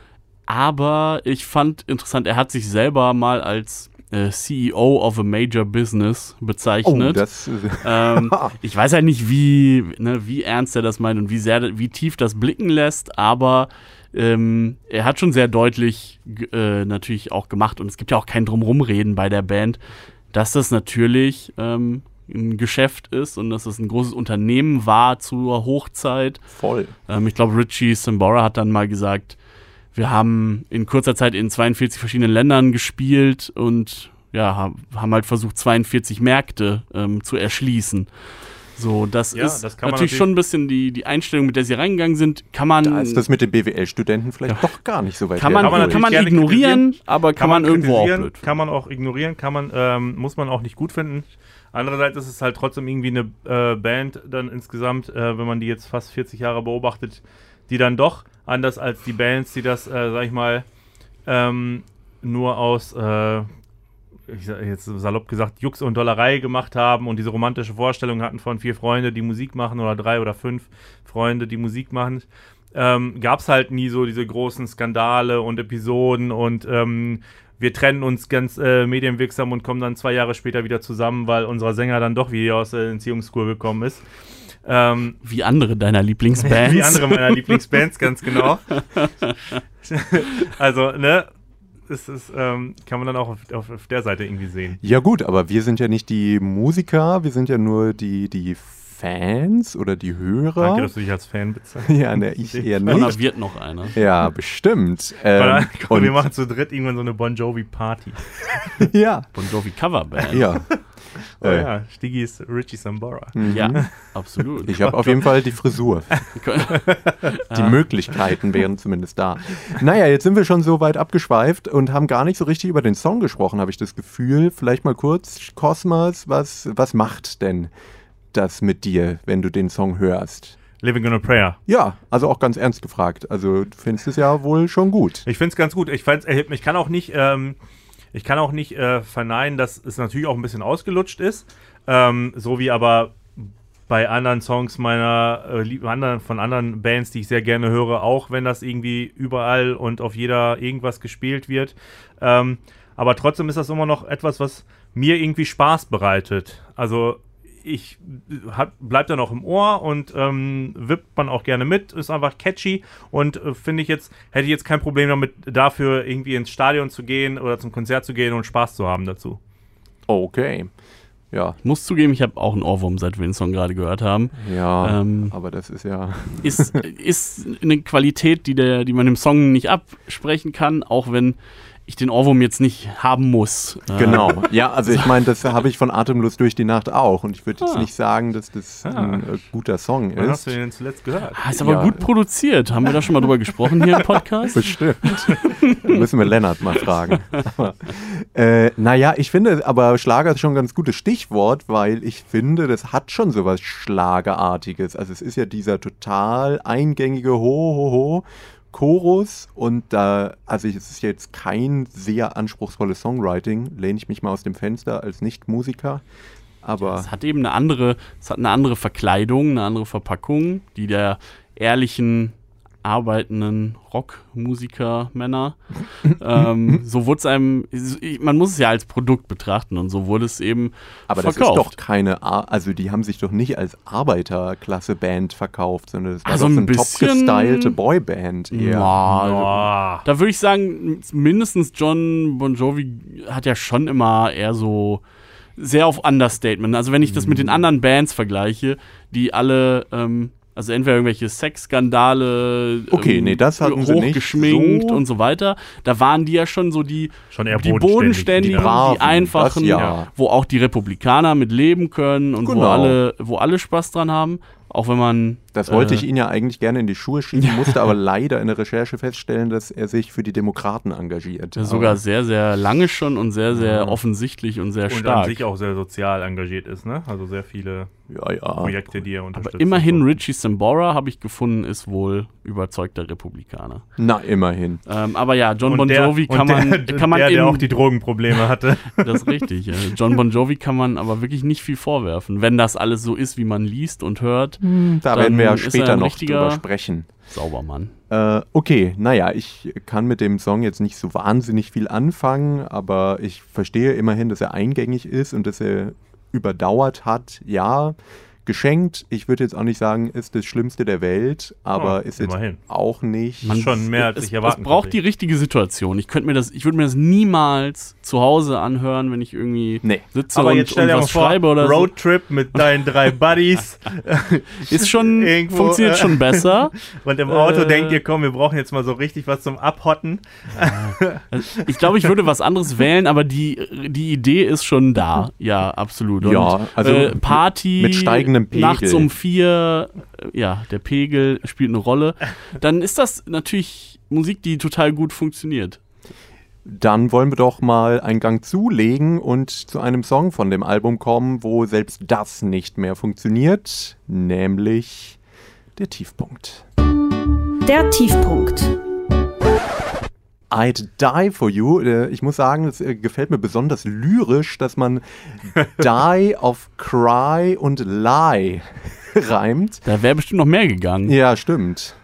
D: aber ich fand interessant, er hat sich selber mal als CEO of a Major Business
B: Oh,
D: bezeichnet.
B: das
D: ähm, ich weiß halt nicht, wie, ne, wie ernst er das meint und wie sehr, wie tief das blicken lässt, aber ähm, er hat schon sehr deutlich äh, natürlich auch gemacht und es gibt ja auch kein Drumrumreden bei der Band, dass das natürlich ähm, ein Geschäft ist und dass es ein großes Unternehmen war zur Hochzeit.
B: voll.
D: Ähm, ich glaube, Richie Sambora hat dann mal gesagt, wir haben in kurzer Zeit in 42 verschiedenen Ländern gespielt und ja, ha- haben halt versucht, 42 Märkte ähm, zu erschließen. So, das
C: Ja,
D: ist
C: das man
D: natürlich schon ein bisschen die, die Einstellung, mit der sie reingegangen sind. Kann man,
B: Da ist das mit den BWL-Studenten vielleicht doch gar nicht so weit
D: kann man,
C: Kann man
D: kann man,
C: natürlich
D: ignorieren, aber kann, man, irgendwo auch blöd.
C: Kann man auch ignorieren, kann man, ähm, muss man auch nicht gut finden. Andererseits ist es halt trotzdem irgendwie eine äh, Band dann insgesamt, äh, wenn man die jetzt fast 40 Jahre beobachtet, die dann doch anders als die Bands, die das, äh, sag ich mal, ähm, nur aus, äh, ich sag jetzt salopp gesagt, Jux und Dollerei gemacht haben und diese romantische Vorstellung hatten von vier Freunde, die Musik machen oder drei oder fünf Freunde, die Musik machen, ähm, gab es halt nie so diese großen Skandale und Episoden und ähm, wir trennen uns ganz äh, medienwirksam und kommen dann zwei Jahre später wieder zusammen, weil unser Sänger dann doch wieder aus der Entziehungskur gekommen ist. Ähm,
D: Wie andere deiner Lieblingsbands.
C: wie andere meiner Lieblingsbands, ganz genau. also, ne, das ist, ähm, kann man dann auch auf, auf, auf der Seite irgendwie sehen.
B: Ja gut, aber wir sind ja nicht die Musiker, wir sind ja nur die, die Fans oder die Hörer.
C: Danke, dass du dich als Fan bezeichnest.
B: ja, ne, ich eher
D: Und da
B: nicht.
D: wird noch einer.
B: Ja, bestimmt. Ähm,
C: komm, wir
B: und,
C: machen zu dritt irgendwann so eine Bon Jovi Party.
B: ja,
D: Bon Jovi Coverband.
B: ja.
C: Oh
B: Äh,
C: ja, Stiggy ist Richie Sambora.
D: Ja, absolut.
B: Ich habe auf jeden Fall die Frisur. Die Möglichkeiten wären zumindest da. Naja, jetzt sind wir schon so weit abgeschweift und haben gar nicht so richtig über den Song gesprochen, habe ich das Gefühl. Vielleicht mal kurz, Cosmos, was, was macht denn das mit dir, wenn du den Song hörst?
C: Living on a Prayer.
B: Ja, also auch ganz ernst gefragt. Also du findest es ja wohl schon gut.
C: Ich finde es ganz gut. Ich, fand's, äh, ich kann auch nicht, ähm, ich kann auch nicht äh, verneinen, dass es natürlich auch ein bisschen ausgelutscht ist. Ähm, so wie aber bei anderen Songs meiner, äh, anderen, von anderen Bands, die ich sehr gerne höre, auch wenn das irgendwie überall und auf jeder irgendwas gespielt wird. Ähm, aber trotzdem ist das immer noch etwas, was mir irgendwie Spaß bereitet. Also ich hat, bleibt dann auch im Ohr und ähm, wippt man auch gerne mit, ist einfach catchy und äh, finde ich jetzt, hätte ich jetzt kein Problem damit, dafür irgendwie ins Stadion zu gehen oder zum Konzert zu gehen und Spaß zu haben dazu.
B: Okay. Ja,
D: Ich muss zugeben, ich habe auch einen Ohrwurm, seit wir den Song gerade gehört haben.
B: ja,
D: Ähm,
B: aber das ist ja.
D: Ist, ist eine Qualität, die, der, die man dem Song nicht absprechen kann, auch wenn ich den Ohrwurm jetzt nicht haben muss.
B: Genau. Ja, also ich meine, das habe ich von Atemlos durch die Nacht auch. Und ich würde jetzt
D: Ah.
B: nicht sagen, dass das ein äh, guter Song
C: Wann hast
B: ist.
C: du den denn zuletzt gehört?
D: Ah, ist aber
B: Ja.
D: gut produziert. Haben wir da schon mal drüber gesprochen hier im Podcast?
B: Bestimmt. Müssen wir Lennart mal fragen. Aber, äh, naja, ich finde, aber Schlager ist schon ein ganz gutes Stichwort, weil ich finde, das hat schon sowas Schlagerartiges. Also es ist ja dieser total eingängige Ho-Ho-Ho. Chorus und da, also es ist jetzt kein sehr anspruchsvolles Songwriting, lehne ich mich mal aus dem Fenster als Nicht-Musiker, aber
D: Es hat eben eine andere, es hat eine andere Verkleidung, eine andere Verpackung, die der ehrlichen arbeitenden Rockmusiker Männer. ähm, so wurde es einem, man muss es ja als Produkt betrachten und so wurde es eben
B: Aber das
D: verkauft.
B: ist doch keine, Ar also die haben sich doch nicht als Arbeiterklasse-Band verkauft, sondern das war
D: Also
B: doch so
D: ein
B: eine top
D: bisschen-
B: gestylte Boyband eher.
D: Ja,
C: Boah.
D: Da würde ich sagen, mindestens John Bon Jovi hat ja schon immer eher so sehr auf Understatement. Also wenn ich das mit
B: Mhm.
D: den anderen Bands vergleiche, die alle, ähm, also entweder irgendwelche Sexskandale,
B: Okay,
D: ähm,
B: nee, das hatten sie nicht
D: hochgeschminkt
B: so.
D: und so weiter, da waren die ja schon so die,
C: Schon eher
D: die
C: bodenständig,
D: bodenständigen,
C: die
B: Braven,
D: die einfachen,
B: ja.
D: wo auch die Republikaner mit leben können und wo
B: Genau.
D: alle, wo alle Spaß dran haben, auch wenn man
B: Das wollte
D: äh,
B: ich ihn ja eigentlich gerne in die Schuhe schieben, musste aber leider in der Recherche feststellen, dass er sich für die Demokraten engagiert.
D: der sogar sehr, sehr lange schon und sehr, sehr
B: Ja.
D: offensichtlich und sehr
C: Und an
D: stark.
C: sich auch sehr sozial engagiert ist, ne? Also sehr viele
B: ja, ja.
C: Projekte, die er unterstützt.
D: Aber immerhin
C: und so.
D: Richie Sambora, habe ich gefunden, ist wohl überzeugter Republikaner.
B: Na, immerhin.
D: Ähm, aber ja, John
C: Und
D: Bon
C: der-
D: Jovi
C: und
D: kann man,
C: der,
D: kann man
C: der, der auch die Drogenprobleme hatte.
D: das ist richtig. äh, John Bon Jovi kann man aber wirklich nicht viel vorwerfen, wenn das alles so ist, wie man liest und hört.
B: Da
D: Dann
B: werden wir ja
D: er
B: später noch drüber sprechen.
D: Saubermann.
B: Äh, okay, naja, ich kann mit dem Song jetzt nicht so wahnsinnig viel anfangen, aber ich verstehe immerhin, dass er eingängig ist und dass er überdauert hat. Ja, geschenkt. Ich würde jetzt auch nicht sagen, ist das Schlimmste der Welt, aber
C: Oh,
B: ist jetzt
C: immerhin.
B: auch nicht.
C: Man- schon mehr, als
D: es,
C: ich erwarten
D: Es braucht
C: konnte.
D: die richtige Situation. Ich könnte mir das, ich würde mir das niemals zu Hause anhören, wenn ich irgendwie
B: Nee.
D: sitze
C: Aber
D: und,
C: jetzt stell
D: und
C: dir
D: was
C: vor,
D: schreibe oder
C: Roadtrip mit deinen drei Buddies
D: so. Ist schon,
C: Irgendwo,
D: funktioniert
C: äh,
D: schon besser.
C: und im Auto
D: Äh.
C: denkt ihr, komm, wir brauchen jetzt mal so richtig was zum Abhotten.
D: Also, Ich glaube, ich würde was anderes wählen, aber die, die Idee ist schon da. Ja, absolut. Und,
B: Ja, also
D: äh, Party
B: mit steigendem Pegel.
D: nachts um vier, äh, ja, der Pegel spielt eine Rolle. Dann ist das natürlich Musik, die total gut funktioniert.
B: Dann wollen wir doch mal einen Gang zulegen und zu einem Song von dem Album kommen, wo selbst das nicht mehr funktioniert, nämlich der Tiefpunkt.
A: Der Tiefpunkt.
B: I'd Die for You. Äh, Ich muss sagen, es äh, gefällt mir besonders lyrisch, dass man Die auf Cry und Lie reimt.
D: Da wäre bestimmt noch mehr gegangen.
B: Ja, stimmt.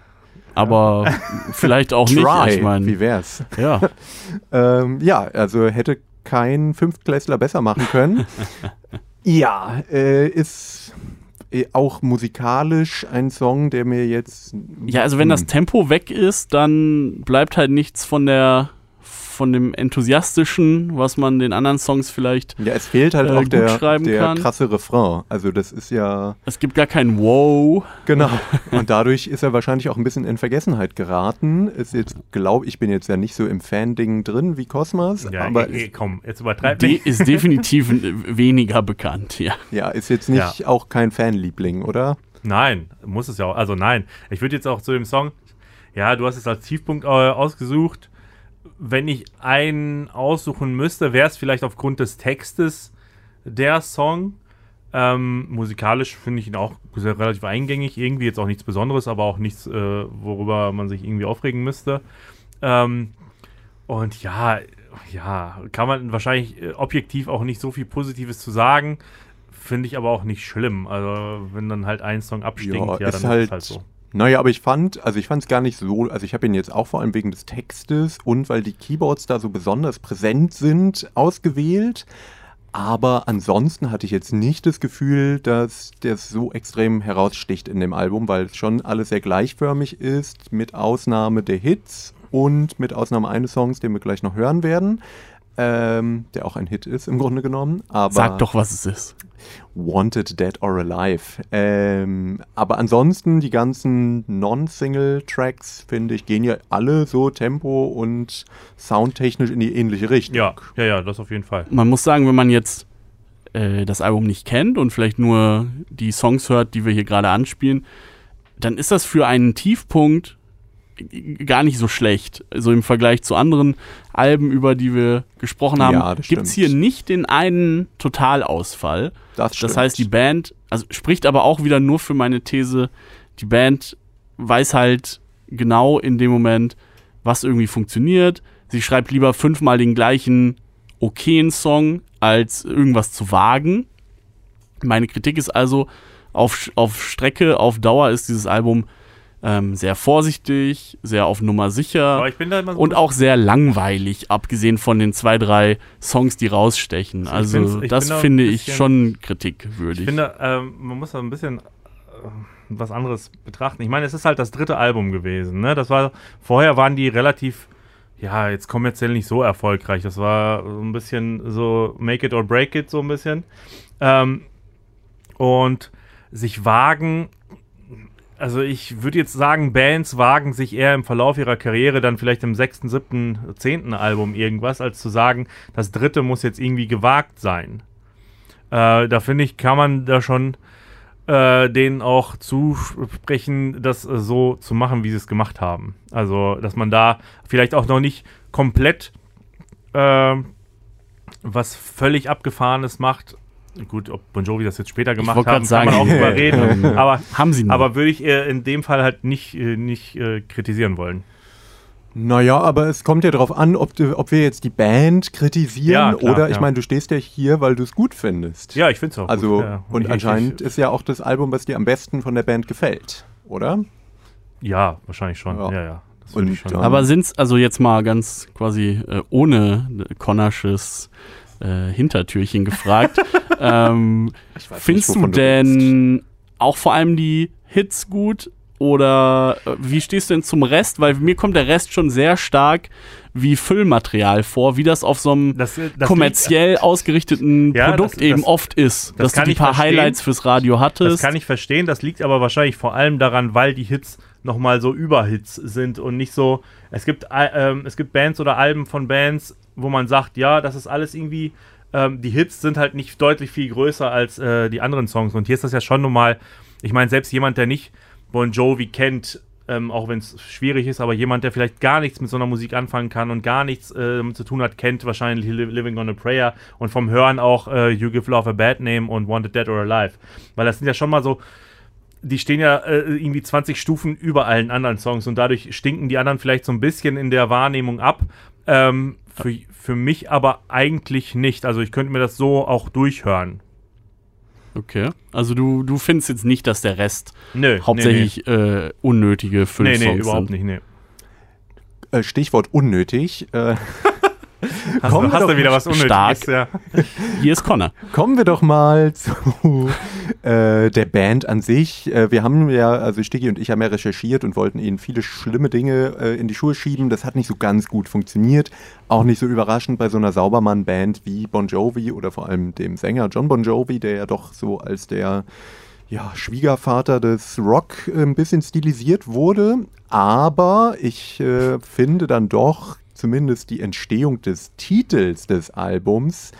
D: Aber vielleicht auch nicht.
B: Try,
D: Ich meine,
B: wie wär's?
D: ja.
B: Ähm, ja, also hätte kein Fünftklässler besser machen können. ja, äh, ist auch musikalisch ein Song, der mir jetzt.
D: ja, also wenn das
B: Hm.
D: Tempo weg ist, dann bleibt halt nichts von der von dem enthusiastischen, was man den anderen Songs vielleicht.
B: Ja, es fehlt halt
D: äh,
B: auch
D: gut
B: der,
D: schreiben
B: der
D: kann.
B: krasse Refrain. Also, das ist ja.
D: Es gibt gar kein Wow.
B: Genau. Und dadurch ist er wahrscheinlich auch ein bisschen in Vergessenheit geraten. Ist jetzt, glaube ich, bin jetzt ja nicht so im Fan-Ding drin wie Cosmos,
C: Ja,
B: aber
C: eh, eh, komm, jetzt übertreib
D: De
C: nicht.
D: ist definitiv weniger bekannt, ja.
B: ja, ist jetzt nicht auch kein Fanliebling, oder?
C: Nein, muss es ja auch. Also nein, ich würde jetzt auch zu dem Song, ja, du hast es als Tiefpunkt äh, ausgesucht. Wenn ich einen aussuchen müsste, wäre es vielleicht aufgrund des Textes der Song. Ähm, musikalisch finde ich ihn auch sehr, relativ eingängig. Irgendwie jetzt auch nichts Besonderes, aber auch nichts, äh, worüber man sich irgendwie aufregen müsste. Ähm, und ja, ja, kann man wahrscheinlich äh, objektiv auch nicht so viel Positives zu sagen. Finde ich aber auch nicht schlimm. Also, wenn dann halt ein Song abstinkt,
B: Ja,
C: ja,
B: ist
C: dann
B: halt-
C: ist es halt so.
B: Naja, aber ich fand, also ich fand es gar nicht so, also ich habe ihn jetzt auch vor allem wegen des Textes und weil die Keyboards da so besonders präsent sind, ausgewählt. Aber ansonsten hatte ich jetzt nicht das Gefühl, dass der so extrem heraussticht in dem Album, weil es schon alles sehr gleichförmig ist, mit Ausnahme der Hits und mit Ausnahme eines Songs, den wir gleich noch hören werden, ähm, der auch ein Hit ist im Grunde genommen. Aber
D: Sag doch, was es ist.
B: Wanted, Dead or Alive. Ähm, aber ansonsten die ganzen Non-Single-Tracks, finde ich, gehen ja alle so tempo- und soundtechnisch in die ähnliche Richtung.
C: Ja, ja, ja, das auf jeden Fall.
D: Man muss sagen, wenn man jetzt äh, das Album nicht kennt und vielleicht nur die Songs hört, die wir hier gerade anspielen, dann ist das für einen Tiefpunkt gar nicht so schlecht. Also im Vergleich zu anderen Alben, über die wir gesprochen haben,
B: Ja, das
D: gibt es hier nicht den einen Totalausfall.
B: Das,
D: Das
B: stimmt.
D: heißt, die Band, also spricht aber auch wieder nur für meine These, die Band weiß halt genau in dem Moment, was irgendwie funktioniert. Sie schreibt lieber fünfmal den gleichen okayen Song, als irgendwas zu wagen. Meine Kritik ist also, auf, auf Strecke, auf Dauer ist dieses Album Ähm, sehr vorsichtig, sehr auf Nummer sicher
C: ich so
D: und auch sehr langweilig, abgesehen von den zwei, drei Songs, die rausstechen.
C: Ich
D: Also
C: ich
D: das
C: da
D: finde ich
C: bisschen-
D: schon kritikwürdig.
C: Ich finde, ähm, man muss da ein bisschen äh, was anderes betrachten. Ich meine, es ist halt das dritte Album gewesen. Ne? Das war vorher waren die relativ, ja, jetzt kommerziell nicht so erfolgreich. Das war so ein bisschen so Make it or break it so ein bisschen. Ähm, und sich wagen. Also ich würde jetzt sagen, Bands wagen sich eher im Verlauf ihrer Karriere dann vielleicht im sechsten, siebten, zehnten Album irgendwas, als zu sagen, das dritte muss jetzt irgendwie gewagt sein. Äh, da finde ich, kann man da schon äh, denen auch zusprechen, das äh, so zu machen, wie sie es gemacht haben. Also, dass man da vielleicht auch noch nicht komplett äh, was völlig Abgefahrenes macht. Gut, ob Bon Jovi das jetzt später gemacht haben,
D: grad
C: kann man auch
D: sagen,
C: drüber reden.
D: ähm,
C: aber
D: Haben sie nicht.
C: aber würde ich äh, in dem Fall halt nicht, äh, nicht äh, kritisieren wollen.
B: Naja, aber es kommt ja darauf an, ob, du, ob wir jetzt die Band kritisieren
C: Ja, klar,
B: oder ich
C: ja.
B: meine, du stehst ja hier, weil du es gut findest.
C: Ja, ich finde es auch
B: Also,
C: gut. Ja.
B: und
C: ich-
B: anscheinend
C: ich,
B: ist ja auch das Album, was dir am besten von der Band gefällt, oder?
C: Ja, wahrscheinlich schon.
B: Ja.
C: Ja,
B: Und
D: Aber sind's also jetzt mal ganz quasi äh, ohne Connersches äh, Hintertürchen gefragt, ähm, findest
B: nicht,
D: du denn auch vor allem die Hits gut oder äh, wie stehst du denn zum Rest? Weil mir kommt der Rest schon sehr stark wie Füllmaterial vor, wie das auf so einem
C: Das, äh, das
D: kommerziell ausgerichteten
C: Ja,
D: Produkt
C: das-
D: eben oft ist.
C: das
D: dass du
C: ich
D: paar
C: verstehen.
D: Highlights fürs Radio hattest.
C: Das kann ich verstehen, das liegt aber wahrscheinlich vor allem daran, weil die Hits nochmal so Überhits sind und nicht so. Es gibt, äh, es gibt Bands oder Alben von Bands, wo man sagt, ja, das ist alles irgendwie. Ähm, die Hits sind halt nicht deutlich viel größer als äh, die anderen Songs. Und hier ist das ja schon nochmal. Ich meine, selbst jemand, der nicht Bon Jovi kennt, ähm, auch wenn es schwierig ist, aber jemand, der vielleicht gar nichts mit so einer Musik anfangen kann und gar nichts äh, zu tun hat, kennt wahrscheinlich Li- Living on a Prayer und vom Hören auch äh, You Give Love a Bad Name und Wanted Dead or Alive. Weil das sind ja schon mal so, die stehen ja äh, irgendwie 20 Stufen über allen anderen Songs und dadurch stinken die anderen vielleicht so ein bisschen in der Wahrnehmung ab. Ähm, für, für mich aber eigentlich nicht. Also ich könnte mir das so auch durchhören.
D: Okay. Also du, du findest jetzt nicht, dass der Rest
C: Nö.
D: hauptsächlich äh, unnötige
C: Nee,
D: Füllsongs
C: nee, nee überhaupt
D: sind.
C: nicht. Nee.
B: Äh, Stichwort unnötig.
C: Hast,
B: Kommen
C: hast du wieder was Unnötiges?
D: stark.
C: Ja.
D: Hier ist Connor.
B: Kommen wir doch mal zu äh, der Band an sich. Äh, wir haben ja, also Stiggy und ich haben ja recherchiert und wollten ihnen viele schlimme Dinge äh, in die Schuhe schieben. Das hat nicht so ganz gut funktioniert. Auch nicht so überraschend bei so einer Saubermann-Band wie Bon Jovi oder vor allem dem Sänger John Bon Jovi, der ja doch so als der ja, Schwiegervater des Rock äh, ein bisschen stilisiert wurde. Aber ich äh, finde dann doch zumindest die Entstehung des Titels des Albums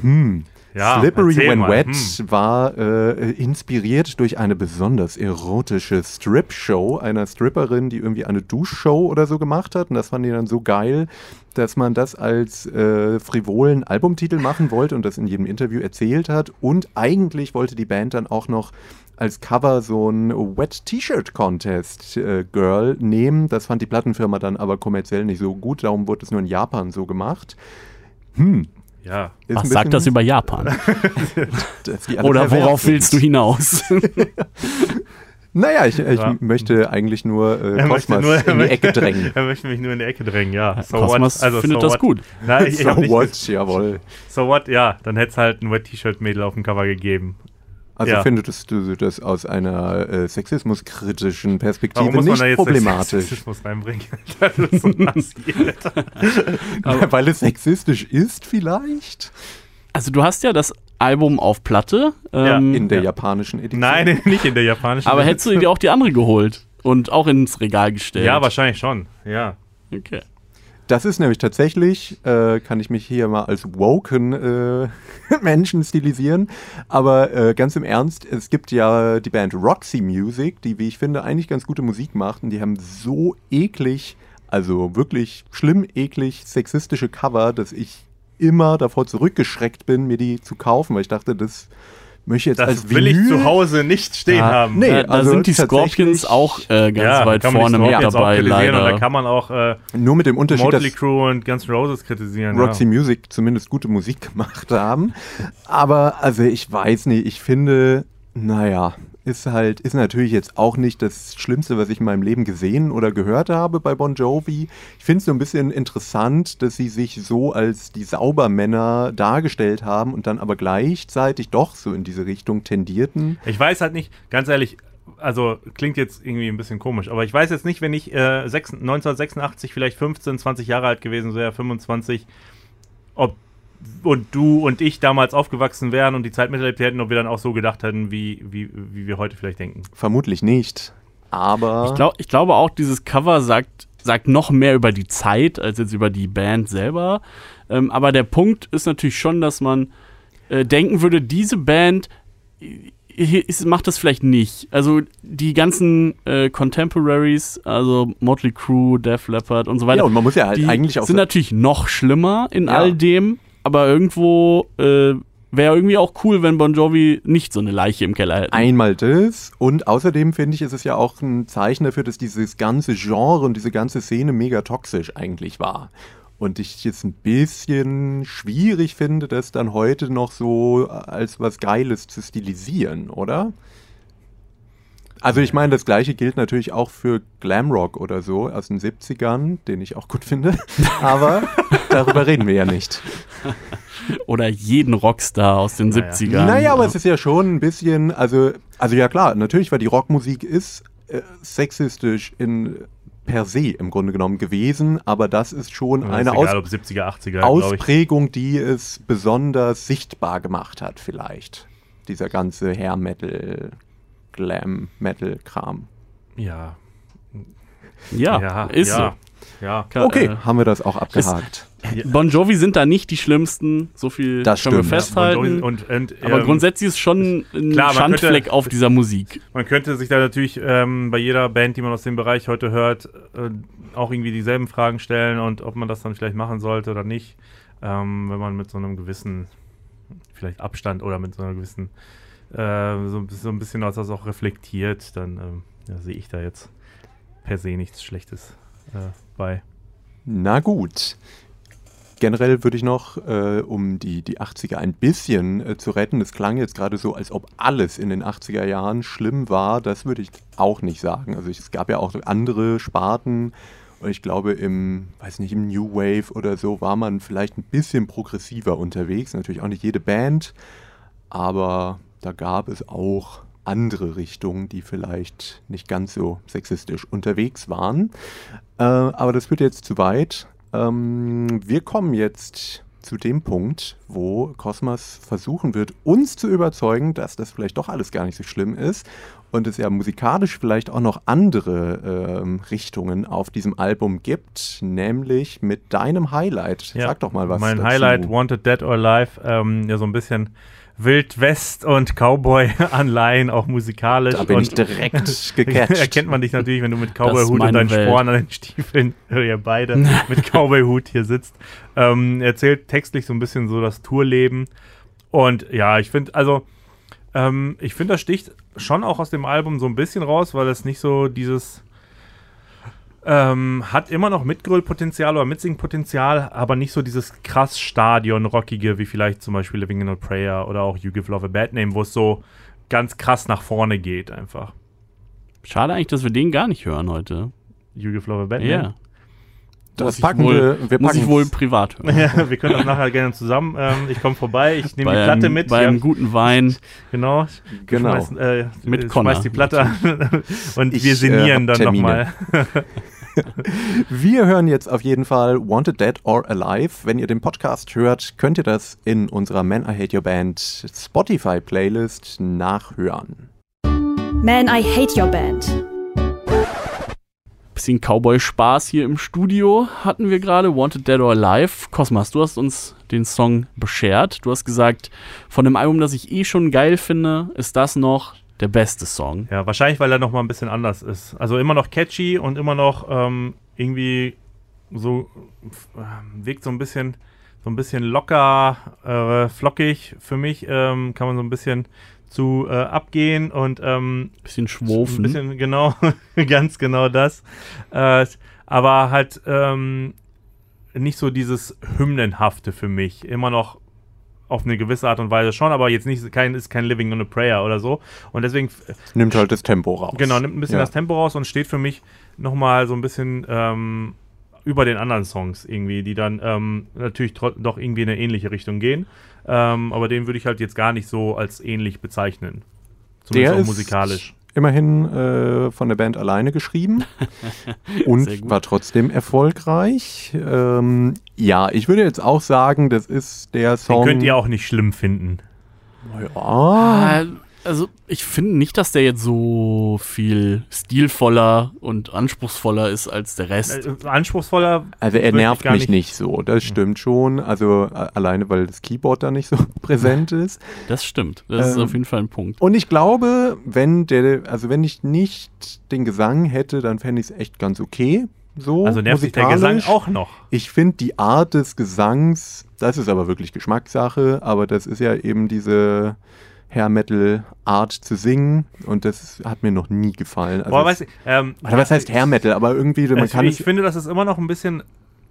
B: hm,
C: Ja,
B: Slippery When
C: mal,
B: Wet
C: hm.
B: war äh, inspiriert durch eine besonders erotische Strip-Show einer Stripperin, die irgendwie eine Duschshow oder so gemacht hat. Und das fand die dann so geil, dass man das als äh, frivolen Albumtitel machen wollte und das in jedem Interview erzählt hat. Und eigentlich wollte die Band dann auch noch als Cover so ein Wet T-Shirt Contest äh, Girl nehmen. Das fand die Plattenfirma dann aber kommerziell nicht so gut. Darum wurde es nur in Japan so gemacht. Hm.
C: ja.
B: ist
D: Was sagt das über Japan? Oder worauf
B: sind.
D: willst du hinaus?
B: Naja, ich, ich
C: Ja.
B: möchte eigentlich nur äh,
C: möchte
B: Cosmas
C: nur-
B: in die Ecke drängen.
C: Er möchte mich nur in die Ecke drängen, ja. So
D: Cosmas
C: what? Also,
D: findet
C: so
D: das
C: what?
D: gut.
C: Nein, ich, ich
B: so
C: nicht,
B: what, jawohl.
C: So what? Ja, dann hätte es halt ein Wet-T-Shirt-Mädel auf dem Cover gegeben.
B: Also
C: Ja.
B: findest du das aus einer äh, sexismuskritischen Perspektive
C: Warum muss man
B: nicht
C: da jetzt
B: problematisch?
C: Sexismus reinbringen? das ist so passiert.
B: Weil es sexistisch ist vielleicht?
D: Also du hast ja das Album auf Platte. Ähm,
B: In der
C: Ja.
B: japanischen Edition?
C: Nein, nicht in der japanischen.
D: aber hättest du dir auch die andere geholt und auch ins Regal gestellt?
C: Ja, wahrscheinlich schon. Ja.
D: Okay.
B: Das ist nämlich tatsächlich, äh, kann ich mich hier mal als woken äh, Menschen stilisieren, aber äh, ganz im Ernst, es gibt ja die Band Roxy Music, die, wie ich finde, eigentlich ganz gute Musik macht. Und die haben so eklig, also wirklich schlimm eklig sexistische Cover, dass ich immer davor zurückgeschreckt bin, mir die zu kaufen, weil ich dachte, das möchte jetzt
C: Das
B: als
C: will ich
B: Vinyl
C: zu Hause nicht stehen
B: Ja,
C: haben.
B: nee.
D: da, da
B: also
D: sind die Scorpions auch äh, ganz
C: ja,
D: weit vorne mit dabei,
C: kritisieren Und da
D: leider.
C: kann man auch äh,
B: nur mit dem Unterschied,
C: Motley
B: dass
C: Crue und Guns N' Roses kritisieren.
B: Roxy
C: ja.
B: Music zumindest gute Musik gemacht haben. Aber also ich weiß nicht, ich finde, Naja, ist halt, ist natürlich jetzt auch nicht das Schlimmste, was ich in meinem Leben gesehen oder gehört habe bei Bon Jovi. Ich finde es so ein bisschen interessant, dass sie sich so als die Saubermänner dargestellt haben und dann aber gleichzeitig doch so in diese Richtung tendierten.
C: Ich weiß halt nicht, ganz ehrlich, also klingt jetzt irgendwie ein bisschen komisch, aber ich weiß jetzt nicht, wenn ich äh, 6, 1986 vielleicht 15, 20 Jahre alt gewesen wäre, 25, ob und du und ich damals aufgewachsen wären und die Zeit miterlebt hätten, ob wir dann auch so gedacht hätten, wie, wie, wie wir heute vielleicht denken.
B: Vermutlich nicht. Aber.
D: Ich, glaub, ich glaube auch, dieses Cover sagt, sagt noch mehr über die Zeit als jetzt über die Band selber. Ähm, aber der Punkt ist natürlich schon, dass man äh, denken würde, diese Band äh, ist, macht das vielleicht nicht. Also die ganzen äh, Contemporaries, also Motley Crue, Def Leppard und so weiter.
B: Ja, und man muss ja halt
D: die
B: eigentlich auch.
D: sind natürlich noch schlimmer in
B: Ja.
D: all dem, aber irgendwo äh, wäre irgendwie auch cool, wenn Bon Jovi nicht so eine Leiche im Keller hätte.
B: Einmal das und außerdem finde ich, ist es ja auch ein Zeichen dafür, dass dieses ganze Genre und diese ganze Szene mega toxisch eigentlich war. Und ich jetzt ein bisschen schwierig finde, das dann heute noch so als was Geiles zu stilisieren, oder? Also ich meine, das gleiche gilt natürlich auch für Glamrock oder so aus den 70ern, den ich auch gut finde. Aber darüber reden wir ja nicht.
D: Oder jeden Rockstar aus den
C: Naja.
D: 70ern.
B: Naja, aber es ist ja schon ein bisschen, also, also ja klar, natürlich, weil die Rockmusik ist äh, sexistisch in per se im Grunde genommen gewesen, aber das ist schon
C: Ist
B: eine
C: egal,
B: Aus
C: ob 70er, 80er, glaube ich.
B: Ausprägung, die es besonders sichtbar gemacht hat, vielleicht. Dieser ganze Hair-Metal, Glam-Metal-Kram.
C: Ja.
D: ja, ist
C: ja. Ja.
D: so.
B: Okay,
D: Äh,
B: haben wir das auch abgehakt.
D: Bon Jovi sind da nicht die schlimmsten, so viel
B: Das
D: können wir
B: stimmt.
D: festhalten.
C: Und, und,
D: aber
C: ähm,
D: grundsätzlich ist es schon ein
C: klar,
D: Schandfleck
C: könnte-
D: auf dieser Musik.
C: Man könnte sich da natürlich ähm, bei jeder Band, die man aus dem Bereich heute hört, äh, auch irgendwie dieselben Fragen stellen und ob man das dann vielleicht machen sollte oder nicht. Ähm, wenn man mit so einem gewissen, vielleicht Abstand oder mit so einer gewissen, äh, so, so ein bisschen das auch reflektiert, dann ähm, ja, sehe ich da jetzt per se nichts Schlechtes äh, bei.
B: Na gut. Generell würde ich noch, äh, um die, die 80er ein bisschen äh, zu retten, es klang jetzt gerade so, als ob alles in den 80er Jahren schlimm war. Das würde ich auch nicht sagen. Also es gab ja auch andere Sparten. Und ich glaube, im, weiß nicht, im New Wave oder so war man vielleicht ein bisschen progressiver unterwegs. Natürlich auch nicht jede Band, aber da gab es auch andere Richtungen, die vielleicht nicht ganz so sexistisch unterwegs waren. Äh, aber das wird jetzt zu weit. Ähm, wir kommen jetzt zu dem Punkt, wo Cosmos versuchen wird, uns zu überzeugen, dass das vielleicht doch alles gar nicht so schlimm ist und es ja musikalisch vielleicht auch noch andere ähm, Richtungen auf diesem Album gibt, nämlich mit deinem Highlight. Sag doch mal was.
C: Mein
B: dazu.
C: Highlight, Wanted Dead or Alive, ähm, ja so ein bisschen Wild West und Cowboy-Anleihen, auch musikalisch.
B: Da bin
C: und
B: ich direkt gecatcht.
C: erkennt man dich natürlich, wenn du mit Cowboy-Hut und deinen
D: Welt.
C: Sporen an den Stiefeln, oder ihr beide mit Cowboy-Hut hier sitzt. Ähm, erzählt textlich so ein bisschen so das Tourleben. Und ja, ich finde, also, ähm, ich finde, das sticht schon auch aus dem Album so ein bisschen raus, weil es nicht so dieses. Ähm, hat immer noch Mitgrillpotenzial oder Mitsingpotenzial, aber nicht so dieses krass Stadion-rockige, wie vielleicht zum Beispiel Living in a Prayer oder auch You Give Love a Bad Name, wo es so ganz krass nach vorne geht einfach.
D: Schade eigentlich, dass wir den gar nicht hören heute.
C: You Give Love a Bad
D: Ja.
C: Name?
B: Das
D: Muss ich
B: packen
D: wohl,
B: wir, wir
D: muss
B: packen
D: ich wohl privat hören.
C: Ja, wir können das nachher gerne zusammen. Ähm, ich komme vorbei, ich nehme die Platte
D: einem,
C: mit.
D: Bei
C: ja,
D: einem guten Wein.
C: genau.
B: Genau.
C: Schmeiß, äh,
D: Mit
C: äh,
D: Connor.
C: Schmeiß die Platte an und
B: Ich,
C: wir
B: äh,
C: sinnieren
B: hab
C: dann nochmal.
B: Wir hören jetzt auf jeden Fall Wanted Dead or Alive. Wenn ihr den Podcast hört, könnt ihr das in unserer Man I Hate Your Band Spotify Playlist nachhören.
A: Man, I Hate Your Band.
D: Bisschen Cowboy-Spaß hier im Studio hatten wir gerade. Wanted Dead or Alive. Cosmas, du hast uns den Song beschert. Du hast gesagt, von dem Album, das ich eh schon geil finde, ist das noch der beste Song.
C: Ja, wahrscheinlich, weil er nochmal ein bisschen anders ist. Also immer noch catchy und immer noch ähm, irgendwie so äh, wirkt so ein bisschen so ein bisschen locker, äh, flockig für mich. Ähm, kann man so ein bisschen zu äh, abgehen und ähm,
D: Bisschen
C: Ein
D: schwofen.
C: bisschen, genau, ganz genau das. Äh, aber halt ähm, nicht so dieses Hymnenhafte für mich. Immer noch auf eine gewisse Art und Weise schon, aber jetzt nicht kein ist kein Living on a Prayer oder so. Und deswegen
B: Nimmt halt das Tempo raus.
C: Genau, nimmt ein bisschen
B: Ja.
C: das Tempo raus und steht für mich nochmal so ein bisschen ähm, über den anderen Songs irgendwie, die dann ähm, natürlich doch irgendwie in eine ähnliche Richtung gehen. Ähm, aber den würde ich halt jetzt gar nicht so als ähnlich bezeichnen. Zumindest
B: Der
C: auch
B: ist
C: musikalisch.
B: Immerhin äh, von der Band alleine geschrieben und war trotzdem erfolgreich. Ähm, ja, ich würde jetzt auch sagen, das ist der
C: Den
B: Song.
C: könnt ihr auch nicht schlimm finden.
B: Ja,
D: Äh, Also ich finde nicht, dass der jetzt so viel stilvoller und anspruchsvoller ist als der Rest.
C: Äh, anspruchsvoller.
B: also er nervt mich nicht so, das stimmt schon. Also äh, alleine, weil das Keyboard da nicht so präsent ist.
D: Das stimmt. Das ist
B: Ähm,
D: auf jeden Fall ein Punkt.
B: Und ich glaube, wenn der, also wenn ich nicht den Gesang hätte, dann fände ich es echt ganz okay. So,
C: Also nervt sich der Gesang
B: musikalisch.
C: auch noch.
B: Ich finde die Art des Gesangs, das ist aber wirklich Geschmackssache, aber das ist ja eben diese Hair Metal Art zu singen und das hat mir noch nie gefallen. Also
C: Boah, weiß ich, ähm,
B: was heißt Hair Metal? Aber irgendwie, man
C: ich,
B: kann
C: ich
B: es.
C: finde, das ist immer noch ein bisschen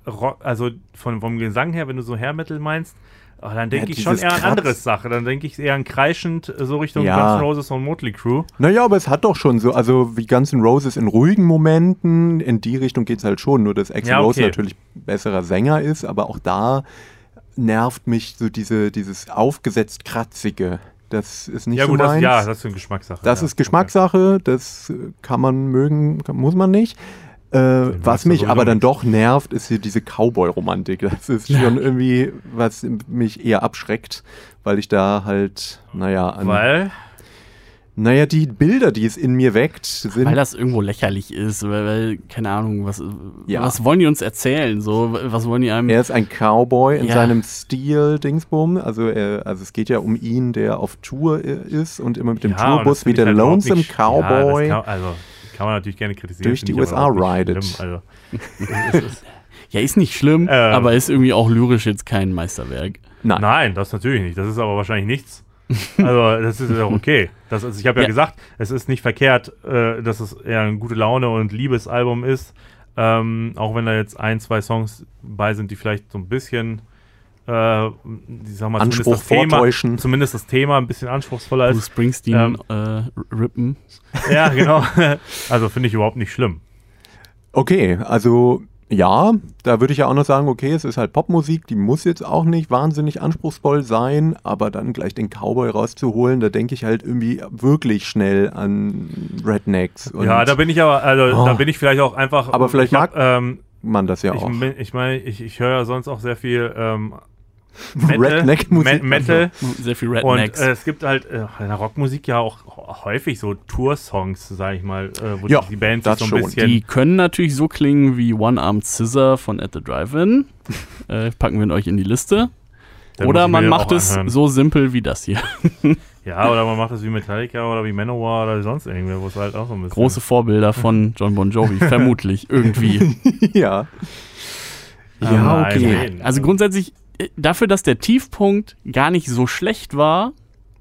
C: Rock, also von, vom Gesang her, wenn du so Hair Metal meinst, oh, dann denke
B: Ja,
C: ich schon eher an anderes Sache. Dann denke ich eher an kreischend äh, so Richtung
B: Ja.
C: Guns N' Roses und Motley Crue.
B: Naja, aber es hat doch schon so, also wie Guns N' Roses in ruhigen Momenten, in die Richtung geht es halt schon. Nur dass Axl
C: Ja,
B: Rose
C: okay.
B: natürlich besserer Sänger ist, aber auch da nervt mich so diese, dieses aufgesetzt kratzige. Das ist nicht
C: ja
B: so
C: gut, das,
B: meins.
C: ja, das ist eine Geschmackssache.
B: Das
C: ja.
B: ist Geschmackssache, das äh, kann man mögen, kann, muss man nicht. Äh, was mich aber dann doch nervt, ist hier diese Cowboy-Romantik. Das ist schon irgendwie, was mich eher abschreckt, weil ich da halt, naja, an,
C: Weil,
B: naja, die Bilder, die es in mir weckt, sind.
D: Weil das irgendwo lächerlich ist, weil, weil keine Ahnung, was,
B: Ja.
D: was wollen die uns erzählen? So, was wollen die einem.
B: er ist ein Cowboy in
D: Ja.
B: seinem Stil-Dingsbum. Also, er, also es geht ja um ihn, der auf Tour äh, ist und immer mit dem
C: ja,
B: Tourbus wie der
C: halt
B: Lonesome
C: nicht-
B: Cowboy.
C: kann, also, kann man natürlich gerne kritisieren.
B: Durch die USA ridet.
C: schlimm, Also,
D: Ja, ist nicht schlimm,
C: Ähm.
D: aber ist irgendwie auch lyrisch jetzt kein Meisterwerk.
B: Nein.
C: Nein, das natürlich nicht. Das ist aber wahrscheinlich nichts. Also, das ist ja auch okay. Das, also, ich habe ja,
D: Ja.
C: gesagt, es ist nicht verkehrt, äh, dass es eher ein gute Laune und Liebesalbum ist. Ähm, auch wenn da jetzt ein, zwei Songs bei sind, die vielleicht so ein bisschen, äh, ich sag mal, zumindest
B: Anspruch
C: das, Thema,
B: vortäuschen.
C: zumindest das Thema ein bisschen anspruchsvoller
D: Bruce
C: ist.
D: Springsteen
C: Ähm.
D: äh, rippen.
C: Ja, genau. Also finde ich überhaupt nicht schlimm.
B: Okay, also ja, da würde ich ja auch noch sagen, okay, es ist halt Popmusik, die muss jetzt auch nicht wahnsinnig anspruchsvoll sein, aber dann gleich den Cowboy rauszuholen, da denke ich halt irgendwie wirklich schnell an Rednecks.
C: Ja, da bin ich aber, also
B: Oh.
C: da bin ich vielleicht auch einfach.
B: Aber vielleicht mag
C: ähm,
B: man das ja
C: ich
B: auch.
C: ich meine, ich, ich höre ja sonst auch sehr viel ähm,
B: Redneck-Musik.
C: Me Metal.
D: Sehr viel
C: Und
D: Rednecks.
C: äh, es gibt halt äh, in der Rockmusik ja auch häufig so Tour-Songs, sag ich mal, äh, wo
B: Ja,
C: die, Bands so ein
B: schon.
C: bisschen.
D: die können natürlich so klingen wie One-Armed Scissor von At the Drive-In. äh, packen wir euch in die Liste.
C: Dann
D: Oder man macht es
C: anhören.
D: so simpel wie das hier.
C: Ja, oder man macht es wie Metallica oder wie Manowar oder sonst irgendwer, wo es halt auch so ein bisschen.
D: Große Vorbilder von John Bon Jovi, vermutlich, irgendwie.
B: ja. Ja, okay.
D: Also grundsätzlich, dafür, dass der Tiefpunkt gar nicht so schlecht war,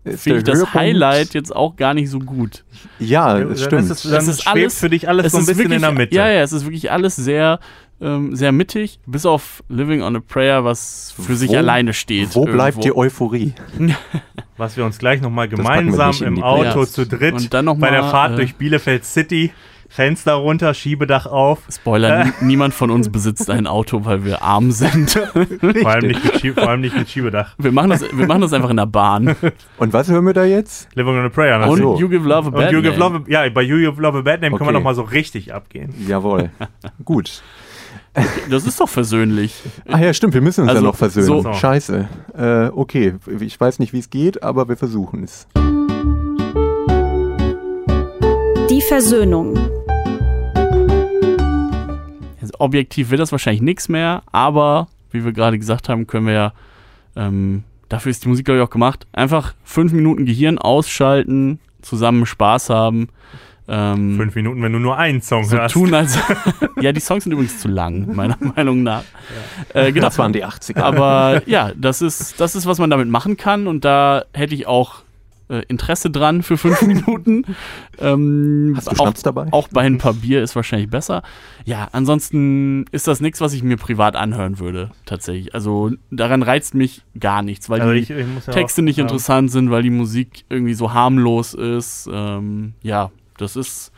B: Ist
D: finde ich das
B: Höhepunkt-
D: Highlight jetzt auch gar nicht so gut.
B: Ja,
C: Dann
B: das
C: ist
B: stimmt.
C: es, dann
D: Es ist
C: schwebt
D: alles-
C: für dich alles
D: es
C: so ein bisschen
D: wirklich,
C: in der Mitte.
D: Ja, ja, es ist wirklich alles sehr, ähm, sehr mittig, bis auf Living on a Prayer, was für sich
B: Wo-
D: alleine steht.
B: Wo bleibt die
D: irgendwo.
B: Euphorie?
C: Was wir uns gleich nochmal gemeinsam im Auto
D: Playlist.
C: zu dritt
D: Und dann noch
C: bei der Fahrt
D: äh,
C: durch Bielefeld City, Fenster runter, Schiebedach auf.
D: Spoiler, n- niemand von uns besitzt ein Auto, weil wir arm sind.
C: Vor allem, nicht mit Schie- vor allem nicht mit Schiebedach.
D: Wir machen das, wir machen das einfach in der Bahn.
B: Und was hören wir da jetzt?
C: Living on a Prayer.
D: Und
B: so.
D: You Give Love a Bad Name.
C: Love, a- ja, bei You Give Love a Bad Name können wir
B: Okay.
C: nochmal so richtig abgehen.
B: Jawohl. Gut.
D: Das ist doch versöhnlich.
B: Ach ja, stimmt, wir müssen uns
D: Also,
B: ja noch versöhnen.
C: so-
B: Scheiße. Äh, okay, ich weiß nicht, wie es geht, aber wir versuchen es.
A: Versöhnung.
D: Also objektiv wird das wahrscheinlich nichts mehr, aber wie wir gerade gesagt haben, können wir ja, ähm, dafür ist die Musik, glaube ich, auch gemacht, einfach fünf Minuten Gehirn ausschalten, zusammen Spaß haben. Ähm,
C: Fünf Minuten, wenn du nur einen Song
D: so
C: hörst.
D: tun als. ja, die Songs sind übrigens zu lang, meiner Meinung nach. Äh, genau.
B: Das waren die 80er.
D: Aber ja, das ist, das ist, was man damit machen kann und da hätte ich auch äh, Interesse dran für fünf Minuten. Ähm,
B: Hast du
D: auch,
B: Schnaps dabei?
D: auch bei ein paar Bier ist wahrscheinlich besser. Ja, ansonsten ist das nichts, was ich mir privat anhören würde, tatsächlich. Also daran reizt mich gar nichts, weil
C: Also
D: die
C: ich, ich ja
D: Texte
C: auch,
D: nicht
C: ähm,
D: interessant sind, weil die Musik irgendwie so harmlos ist. Ähm, ja, das ist.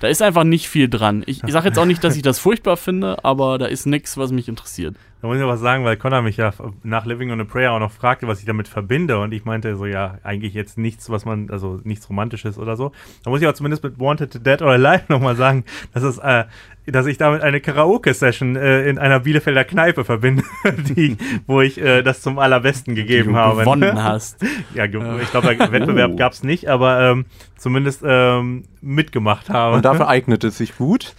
D: Da ist einfach nicht viel dran. Ich, ich sage jetzt auch nicht, dass ich das furchtbar finde, aber da ist nichts, was mich interessiert.
C: Da muss ich noch was sagen, weil Connor mich ja nach Living on a Prayer auch noch fragte, was ich damit verbinde. Und ich meinte so, ja, eigentlich jetzt nichts, was man, also nichts Romantisches oder so. Da muss ich aber zumindest mit Wanted, Dead or Alive nochmal sagen, dass es, äh, dass ich damit eine Karaoke-Session äh, in einer Bielefelder Kneipe verbinde, die, wo ich äh, das zum allerbesten gegeben habe.
D: gewonnen hast.
C: Ja, ge ich glaube, Wettbewerb
B: Oh.
C: gab es nicht, aber ähm, zumindest ähm, mitgemacht habe.
B: Und dafür eignet es sich gut.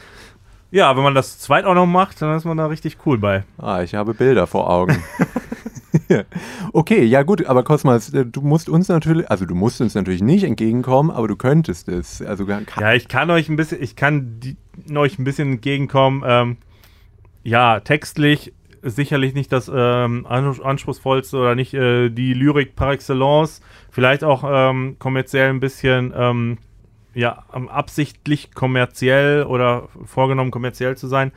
C: Ja, wenn man das zweit auch noch macht, dann ist man da richtig cool bei.
B: Ah, ich habe Bilder vor Augen. okay, ja gut, aber Cosmas, äh, du musst uns natürlich, also du musst uns natürlich nicht entgegenkommen, aber du könntest es. Also
C: Ja, ich kann euch ein bisschen, ich kann die, euch ein bisschen entgegenkommen. Ähm, ja, textlich sicherlich nicht das ähm, an- anspruchsvollste oder nicht äh, die Lyrik par excellence. Vielleicht auch ähm, kommerziell ein bisschen, ähm, ja, ähm, absichtlich kommerziell oder vorgenommen kommerziell zu sein.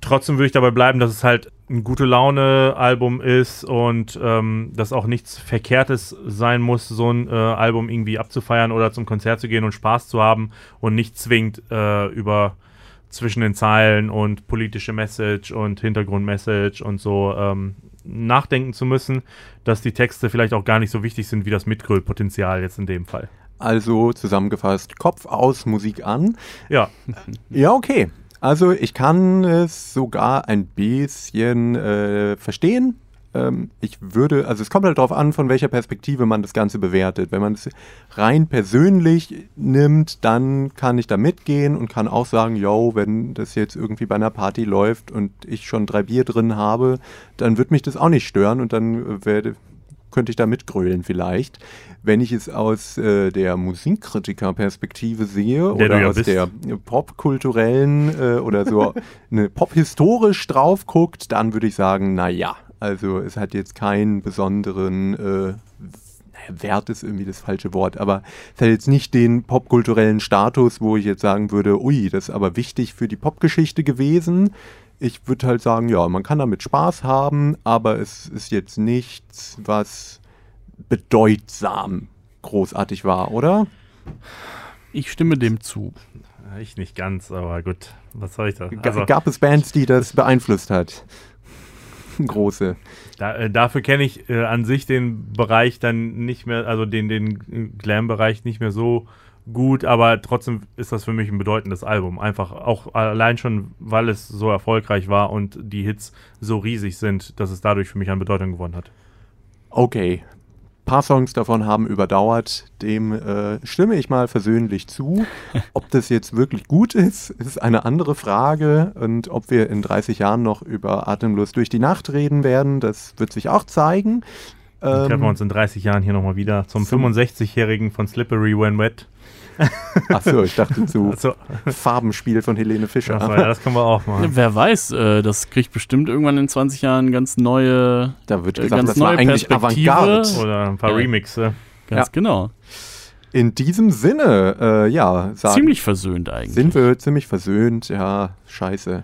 C: Trotzdem würde ich dabei bleiben, dass es halt ein gute Laune-Album ist und ähm, dass auch nichts Verkehrtes sein muss, so ein äh, Album irgendwie abzufeiern oder zum Konzert zu gehen und Spaß zu haben und nicht zwingend äh, über zwischen den Zeilen und politische Message und Hintergrundmessage und so ähm, nachdenken zu müssen, dass die Texte vielleicht auch gar nicht so wichtig sind wie das Mitgröllpotenzial jetzt in dem Fall.
B: Also zusammengefasst, Kopf aus, Musik an.
C: Ja,
B: Ja, okay. Also ich kann es sogar ein bisschen äh, verstehen. Ähm, ich würde, also es kommt halt darauf an, von welcher Perspektive man das Ganze bewertet. Wenn man es rein persönlich nimmt, dann kann ich da mitgehen und kann auch sagen, yo, wenn das jetzt irgendwie bei einer Party läuft und ich schon drei Bier drin habe, dann wird mich das auch nicht stören und dann äh, werde, könnte ich da mitgrölen vielleicht. Wenn ich es aus äh, der Musikkritiker-Perspektive sehe
C: Der
B: oder
C: ja
B: aus
C: bist.
B: der popkulturellen äh, oder so eine pophistorisch drauf guckt, dann würde ich sagen, naja, also es hat jetzt keinen besonderen äh, Wert ist irgendwie das falsche Wort, aber es hat jetzt nicht den popkulturellen Status, wo ich jetzt sagen würde, ui, das ist aber wichtig für die Popgeschichte gewesen. Ich würde halt sagen, ja, man kann damit Spaß haben, aber es ist jetzt nichts, was bedeutsam großartig war, oder?
D: Ich stimme dem zu.
C: ich nicht ganz, aber gut, was soll ich da? Also,
B: Gab es Bands, die das beeinflusst hat? Große.
C: Da, äh, dafür kenne ich äh, an sich den Bereich dann nicht mehr, also den, den Glam-Bereich nicht mehr so gut, aber trotzdem ist das für mich ein bedeutendes Album. Einfach auch allein schon, weil es so erfolgreich war und die Hits so riesig sind, dass es dadurch für mich an Bedeutung gewonnen hat.
B: Okay. Ein paar Songs davon haben überdauert. Dem äh, stimme ich mal versöhnlich zu. Ob das jetzt wirklich gut ist, ist eine andere Frage. Und ob wir in 30 Jahren noch über Atemlos durch die Nacht reden werden, das wird sich auch zeigen.
C: Dann treffen wir
B: Ähm,
C: uns in 30 Jahren hier nochmal wieder zum
B: zum-
C: 65-Jährigen von Slippery When Wet.
B: Achso, ich dachte zu
C: Also,
B: Farbenspiel von Helene Fischer.
C: achso, ja, das können wir auch machen.
D: Wer weiß, äh, das kriegt bestimmt irgendwann in 20 Jahren ganz neue,
B: Da wird
D: Äh,
B: gesagt,
D: ganz
B: das war
D: neue
B: eigentlich
D: Perspektive.
B: Avantgarde.
C: Oder ein paar
D: Ja.
C: Remixe.
D: ganz
B: Ja.
D: genau.
B: In diesem Sinne, äh, ja, sagen,
D: Ziemlich versöhnt eigentlich.
B: sind wir ziemlich versöhnt. Ja, scheiße.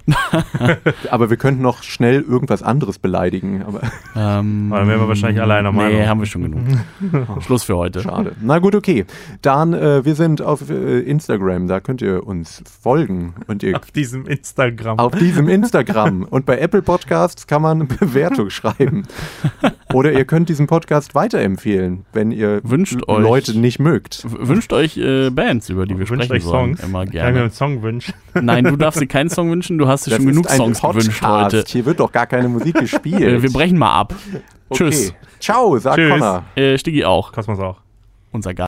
B: aber wir könnten noch schnell irgendwas anderes beleidigen. Aber
D: Ähm,
C: dann wären wir wahrscheinlich alle einer
D: Nee, haben wir schon genug. Schluss für heute.
B: Schade. Na gut, okay. Dann, äh, wir sind auf äh, Instagram, da könnt ihr uns folgen. Und ihr
C: Auf diesem Instagram.
B: auf diesem Instagram. Und bei Apple Podcasts kann man eine Bewertung schreiben. Oder ihr könnt diesen Podcast weiterempfehlen, wenn ihr
D: Wünscht euch-
B: Leute nicht mögt.
D: Wünscht euch äh, Bands, über die wir
C: Wünscht
D: sprechen
C: euch
D: sollen.
C: Songs.
D: Immer
C: Kann ich mir
D: gerne.
C: einen Song wünschen?
D: Nein, du darfst dir keinen Song wünschen, du hast dir schon genug Songs gewünscht
B: Podcast.
D: heute.
B: Hier wird doch gar keine Musik gespielt.
D: Äh, wir brechen mal ab.
B: Okay.
D: Tschüss.
B: Ciao, sagt
C: Tschüss.
B: Connor.
D: Äh, Stiggy auch.
C: Kosmos auch.
D: Unser Gast.